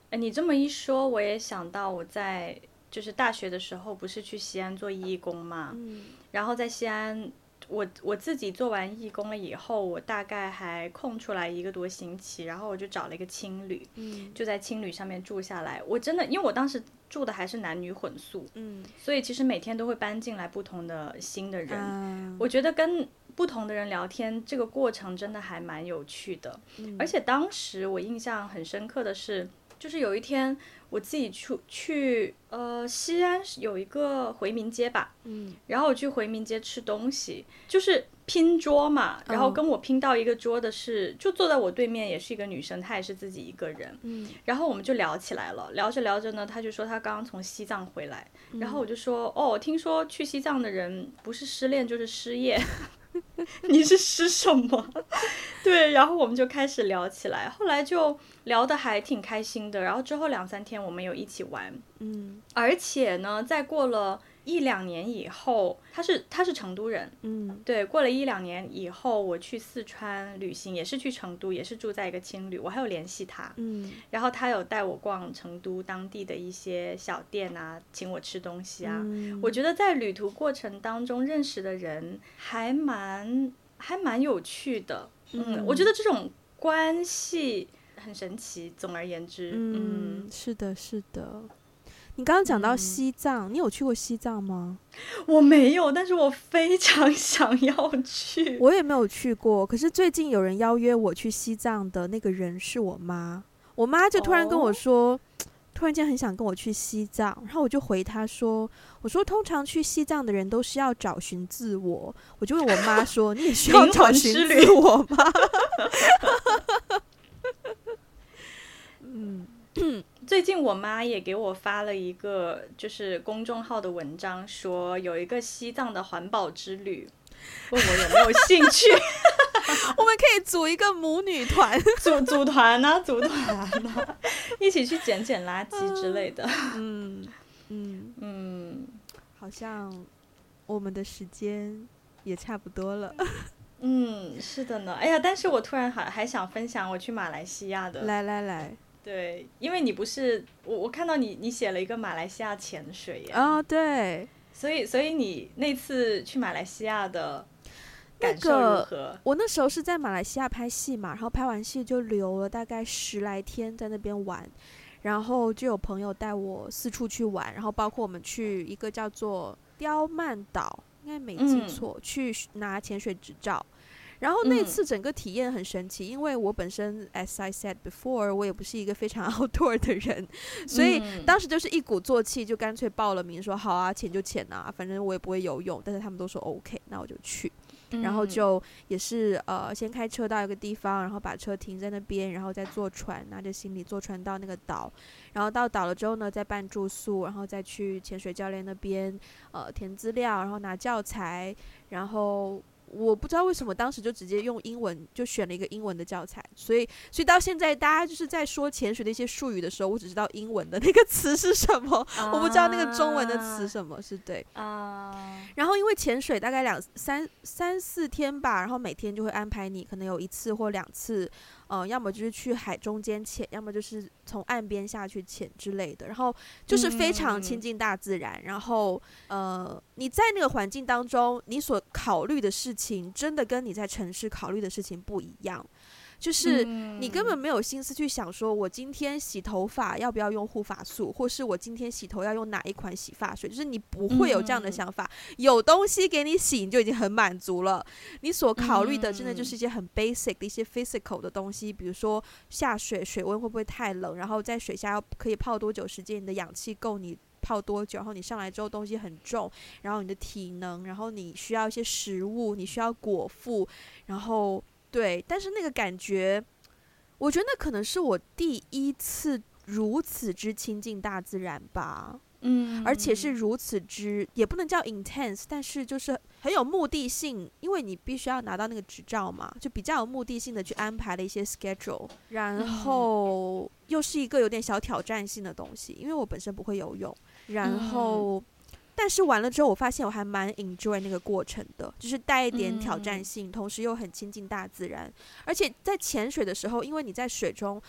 哎，你这么一说，我也想到我在就是大学的时候，不是去西安做义工嘛？嗯、然后在西安。我我自己做完义工了以后，我大概还空出来一个多星期，然后我就找了一个青旅，嗯，就在青旅上面住下来。我真的，因为我当时住的还是男女混宿，嗯，所以其实每天都会搬进来不同的新的人。嗯，我觉得跟不同的人聊天这个过程真的还蛮有趣的。嗯，而且当时我印象很深刻的是，就是有一天。我自己去去呃西安有一个回民街吧，嗯，然后我去回民街吃东西，就是拼桌嘛，然后跟我拼到一个桌的是，就坐在我对面也是一个女生，她也是自己一个人，嗯，然后我们就聊起来了，聊着聊着呢，她就说她刚刚从西藏回来，然后我就说哦，听说去西藏的人不是失恋就是失业。(laughs) 你是吃什么？(laughs) 对，然后我们就开始聊起来，后来就聊得还挺开心的。然后之后两三天我们有一起玩，嗯，而且呢，再过了。一两年以后，他是他是成都人，嗯，对，过了一两年以后，我去四川旅行，也是去成都，也是住在一个青旅，我还有联系他，嗯，然后他有带我逛成都当地的一些小店啊，请我吃东西啊，嗯，我觉得在旅途过程当中认识的人还蛮还蛮有趣的，嗯，嗯，我觉得这种关系很神奇。总而言之，嗯，嗯，是的，是的。你刚刚讲到西藏，嗯，你有去过西藏吗？我没有，但是我非常 (laughs) 想要去。我也没有去过，可是最近有人邀约我去西藏的那个人是我妈，我妈就突然跟我说，哦，突然间很想跟我去西藏，然后我就回她说，我说通常去西藏的人都是要找寻自我，我就问我妈说，你也需要找寻自我吗？(laughs) 嗯。最近我妈也给我发了一个就是公众号的文章，说有一个西藏的环保之旅，问我有没有兴趣。(laughs) 我们可以组一个母女团，组组团呢，组团呢，一起去捡捡垃圾之类的。嗯嗯嗯，好像我们的时间也差不多了。嗯，是的呢。哎呀，但是我突然还还想分享我去马来西亚的。来来来。对，因为你不是我，我看到你，你写了一个马来西亚潜水呀。哦，对，所以，所以你那次去马来西亚的感受如何？那个，我那时候是在马来西亚拍戏嘛，然后拍完戏就留了大概十来天在那边玩，然后就有朋友带我四处去玩，然后包括我们去一个叫做刁曼岛，应该没记错，嗯，去拿潜水执照。然后那次整个体验很神奇，嗯，因为我本身，as I said before，我也不是一个非常 (laughs) outdoor 的人，所以当时就是一鼓作气，就干脆报了名，说好啊，潜就潜啊，反正我也不会游泳，但是他们都说 OK，那我就去。然后就也是呃，先开车到一个地方，然后把车停在那边，然后再坐船，拿着行李坐船到那个岛，然后到岛了之后呢，再办住宿，然后再去潜水教练那边呃填资料，然后拿教材，然后。我不知道为什么当时就直接用英文就选了一个英文的教材，所以所以到现在大家就是在说潜水的一些术语的时候，我只知道英文的那个词是什么，uh, 我不知道那个中文的词什么是对。Uh, 然后因为潜水大概两三三四天吧，然后每天就会安排你可能有一次或两次。呃，要么就是去海中间潜，要么就是从岸边下去潜之类的，然后就是非常亲近大自然。嗯、然后，呃，你在那个环境当中，你所考虑的事情，真的跟你在城市考虑的事情不一样。就是你根本没有心思去想说，我今天洗头发要不要用护发素，或是我今天洗头要用哪一款洗发水，就是你不会有这样的想法。有东西给你洗，你就已经很满足了。你所考虑的，真的就是一些很 basic 的一些 physical 的东西，比如说下水水温会不会太冷，然后在水下要可以泡多久时间，你的氧气够你泡多久，然后你上来之后东西很重，然后你的体能，然后你需要一些食物，你需要果腹，然后。对，但是那个感觉，我觉得那可能是我第一次如此之亲近大自然吧。嗯，而且是如此之，也不能叫 intense，但是就是很有目的性，因为你必须要拿到那个执照嘛，就比较有目的性的去安排了一些 schedule，然后又是一个有点小挑战性的东西，因为我本身不会游泳，然后。但是完了之后，我发现我还蛮 enjoy 那个过程的，就是带一点挑战性，嗯、同时又很亲近大自然。而且在潜水的时候，因为你在水中，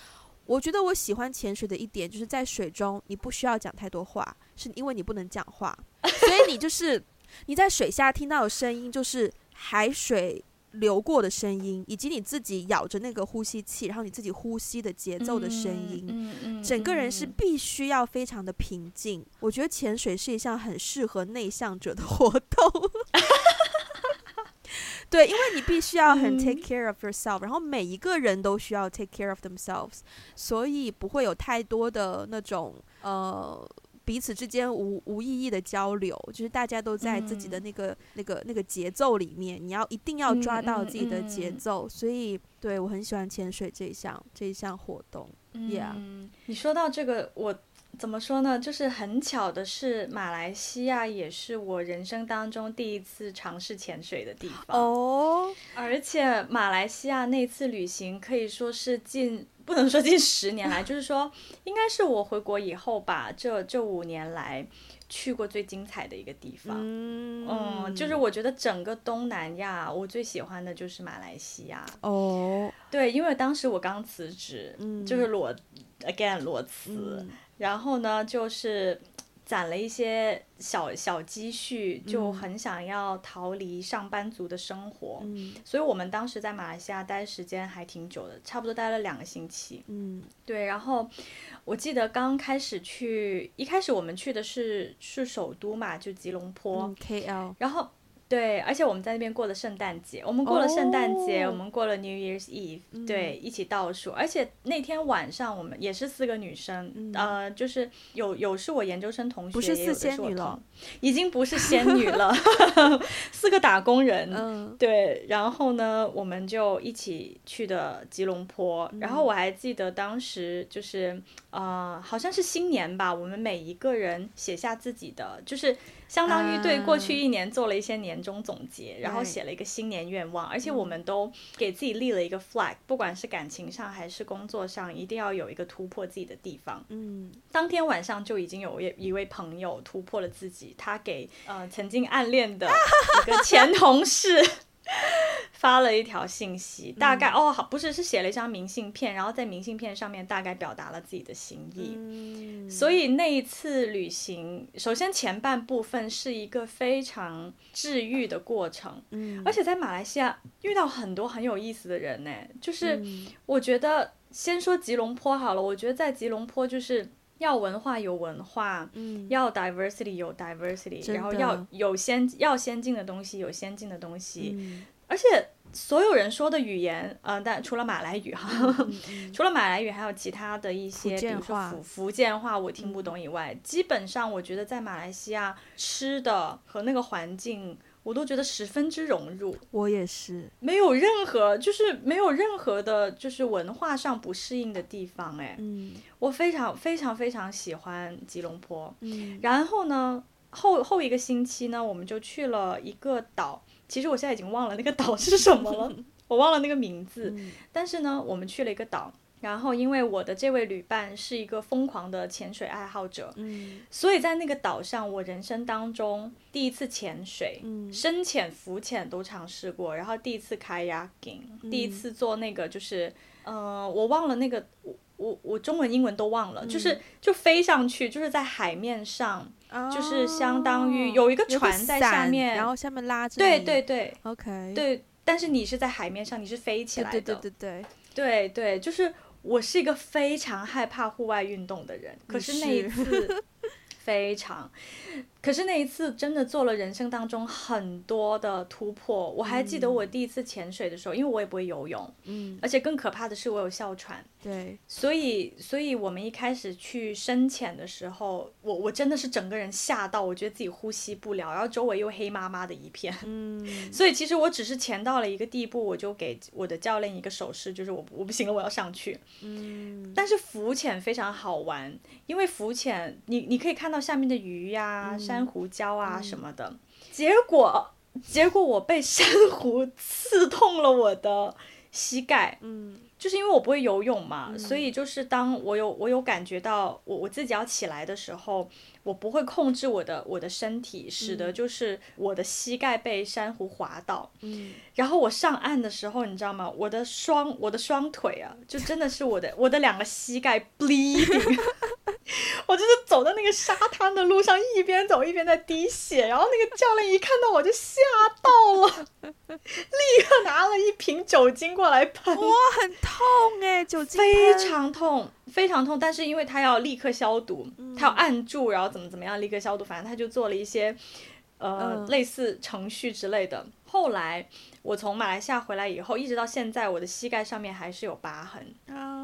我觉得我喜欢潜水的一点就是在水中你不需要讲太多话，是因为你不能讲话，所以你就是你在水下听到的声音就是海水。流过的声音，以及你自己咬着那个呼吸器，然后你自己呼吸的节奏的声音，嗯嗯嗯、整个人是必须要非常的平静。我觉得潜水是一项很适合内向者的活动，(laughs) 对，因为你必须要很 take care of yourself，然后每一个人都需要 take care of themselves，所以不会有太多的那种呃。彼此之间无无意义的交流，就是大家都在自己的那个、嗯、那个那个节奏里面，你要一定要抓到自己的节奏。嗯嗯嗯、所以，对我很喜欢潜水这一项这一项活动。嗯，Yeah. 你说到这个，我怎么说呢？就是很巧的是，马来西亚也是我人生当中第一次尝试潜水的地方哦。而且，马来西亚那次旅行可以说是近。不能说近十年来，(laughs) 就是说，应该是我回国以后吧，这这五年来去过最精彩的一个地方。嗯，嗯，就是我觉得整个东南亚，我最喜欢的就是马来西亚。哦，对，因为当时我刚辞职，嗯，就是裸，again 裸辞，嗯，然后呢，就是。攒了一些小小积蓄，就很想要逃离上班族的生活，嗯，所以我们当时在马来西亚待时间还挺久的，差不多待了两个星期，嗯，对，然后我记得刚开始去，一开始我们去的是是首都嘛，就吉隆坡，嗯，KL，然后。对，而且我们在那边过了圣诞节，我们过了圣诞节，oh, 我们过了 New Year's Eve，嗯，对，一起倒数。而且那天晚上我们也是四个女生，嗯、呃，就是有有是我研究生同学，不是四仙女了，已经不是仙女了，(laughs) 四个打工人，嗯，对。然后呢，我们就一起去的吉隆坡。然后我还记得当时就是呃，好像是新年吧，我们每一个人写下自己的，就是。相当于对过去一年做了一些年终总结，嗯、然后写了一个新年愿望，而且我们都给自己立了一个 flag，不管是感情上还是工作上，一定要有一个突破自己的地方。嗯，当天晚上就已经有一一位朋友突破了自己，他给呃曾经暗恋的一个前同事。(laughs) 发了一条信息，大概、嗯、哦好，不是是写了一张明信片，然后在明信片上面大概表达了自己的心意。嗯、所以那一次旅行，首先前半部分是一个非常治愈的过程，嗯、而且在马来西亚遇到很多很有意思的人呢。就是我觉得先说吉隆坡好了，我觉得在吉隆坡就是要文化有文化，嗯、要 diversity 有 diversity，然后要有先要先进的东西有先进的东西。嗯。而且所有人说的语言，呃，但除了马来语哈，嗯嗯、(laughs) 除了马来语，还有其他的一些，比如说福福建话，我听不懂以外，嗯、基本上我觉得在马来西亚吃的和那个环境，我都觉得十分之融入。我也是，没有任何就是没有任何的，就是文化上不适应的地方。哎，嗯，我非常非常非常喜欢吉隆坡。嗯，然后呢，后后一个星期呢，我们就去了一个岛。其实我现在已经忘了那个岛是什么了，(laughs) 我忘了那个名字。嗯、但是呢，我们去了一个岛，然后因为我的这位旅伴是一个疯狂的潜水爱好者，嗯、所以在那个岛上，我人生当中第一次潜水，嗯、深潜、浮潜都尝试过，然后第一次 kayaking，、嗯、第一次做那个就是，呃，我忘了那个，我我我中文英文都忘了，嗯、就是就飞上去，就是在海面上。Oh, 就是相当于有一个船在下面，然后下面拉着。对对对，OK。对，但是你是在海面上，你是飞起来的。对对对对对对，就是我是一个非常害怕户外运动的人，可是那一次非常。可是那一次真的做了人生当中很多的突破。我还记得我第一次潜水的时候，因为我也不会游泳，嗯，而且更可怕的是我有哮喘，对，所以所以我们一开始去深潜的时候，我我真的是整个人吓到，我觉得自己呼吸不了，然后周围又黑麻麻的一片，嗯，(laughs) (laughs) 所以其实我只是潜到了一个地步，我就给我的教练一个手势，就是我我不行了，我要上去，嗯，但是浮潜非常好玩，因为浮潜你你可以看到下面的鱼呀、啊。珊瑚礁啊什么的，嗯、结果 (laughs) 结果我被珊瑚刺痛了我的膝盖，嗯，就是因为我不会游泳嘛，嗯、所以就是当我有我有感觉到我我自己要起来的时候，我不会控制我的我的身体，使得就是我的膝盖被珊瑚划到，嗯，然后我上岸的时候，你知道吗？我的双我的双腿啊，就真的是我的我的两个膝盖 bleeding。(laughs) (laughs) 我就是走在那个沙滩的路上，一边走一边在滴血，然后那个教练一看到我就吓到了，立刻拿了一瓶酒精过来喷。哇，很痛哎，酒精非常痛，非常痛。但是因为他要立刻消毒，嗯、他要按住，然后怎么怎么样立刻消毒，反正他就做了一些呃、嗯、类似程序之类的。后来我从马来西亚回来以后，一直到现在，我的膝盖上面还是有疤痕。哦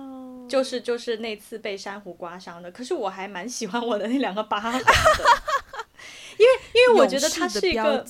就是就是那次被珊瑚刮伤的，可是我还蛮喜欢我的那两个疤痕的，(laughs) 因为因为我觉得它是一个，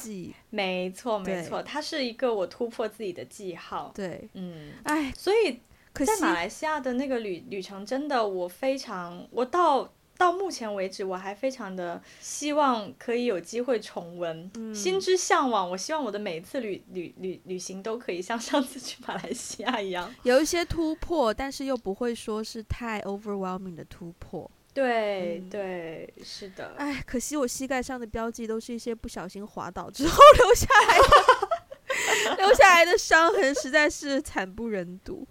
没错没错，它是一个我突破自己的记号。对，嗯，哎，所以在马来西亚的那个旅旅程，真的我非常，我到。到目前为止，我还非常的希望可以有机会重温，嗯、心之向往。我希望我的每一次旅旅旅旅行都可以像上次去马来西亚一样，有一些突破，但是又不会说是太 overwhelming 的突破。对、嗯、对，是的。哎，可惜我膝盖上的标记都是一些不小心滑倒之后留下来的，(laughs) 留下来的伤痕实在是惨不忍睹。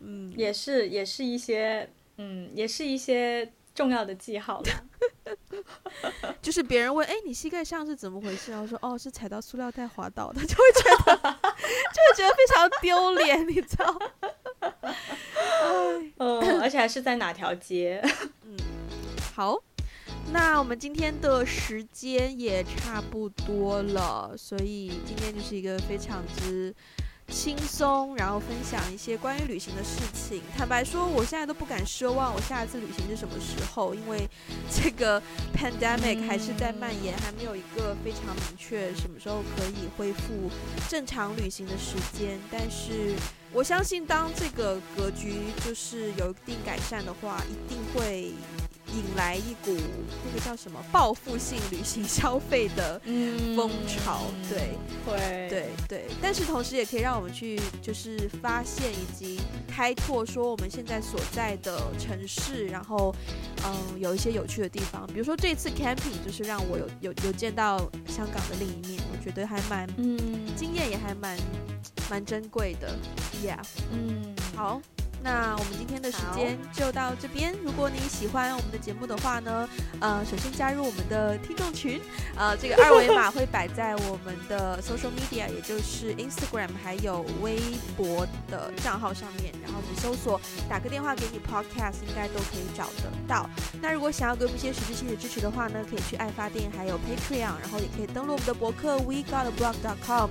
嗯，也是，也是一些，嗯，也是一些。重要的记号了，(laughs) 就是别人问，哎、欸，你膝盖上是怎么回事？然后说，哦，是踩到塑料袋滑倒的，就会觉得，(laughs) 就会觉得非常丢脸，你知道？(laughs) 嗯，而且还是在哪条街？嗯，好，那我们今天的时间也差不多了，所以今天就是一个非常之。轻松，然后分享一些关于旅行的事情。坦白说，我现在都不敢奢望我下一次旅行是什么时候，因为这个 (laughs) pandemic 还是在蔓延，还没有一个非常明确什么时候可以恢复正常旅行的时间。但是我相信，当这个格局就是有一定改善的话，一定会。引来一股那个叫什么报复性旅行消费的风潮，嗯、对，会，对对，但是同时也可以让我们去就是发现以及开拓说我们现在所在的城市，然后嗯有一些有趣的地方，比如说这次 camping 就是让我有有有见到香港的另一面，我觉得还蛮嗯。经验也还蛮蛮珍贵的，Yeah，嗯，好。那我们今天的时间就到这边。如果你喜欢我们的节目的话呢，呃，首先加入我们的听众群，呃，这个二维码会摆在我们的 social media，也就是 Instagram 还有微博的账号上面。然后你搜索“打个电话给你 Podcast”，应该都可以找得到。那如果想要给我们一些实质性的支持的话呢，可以去爱发电还有 Patreon，然后也可以登录我们的博客 WeGotAblog.com。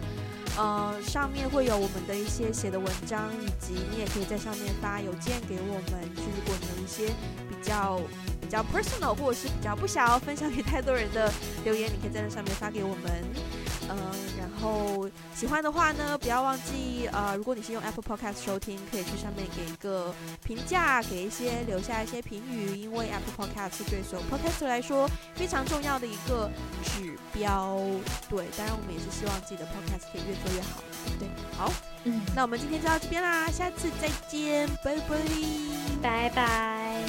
呃，上面会有我们的一些写的文章，以及你也可以在上面发邮件给我们。就如果你有一些比较比较 personal，或者是比较不想要分享给太多人的留言，你可以在那上面发给我们。嗯，然后喜欢的话呢，不要忘记呃，如果你是用 Apple Podcast 收听，可以去上面给一个评价，给一些留下一些评语，因为 Apple Podcast 是对所有 Podcast 来说非常重要的一个指标。对，当然我们也是希望自己的 Podcast 可以越做越好，对不对？好，嗯，那我们今天就到这边啦，下次再见，拜拜，拜拜。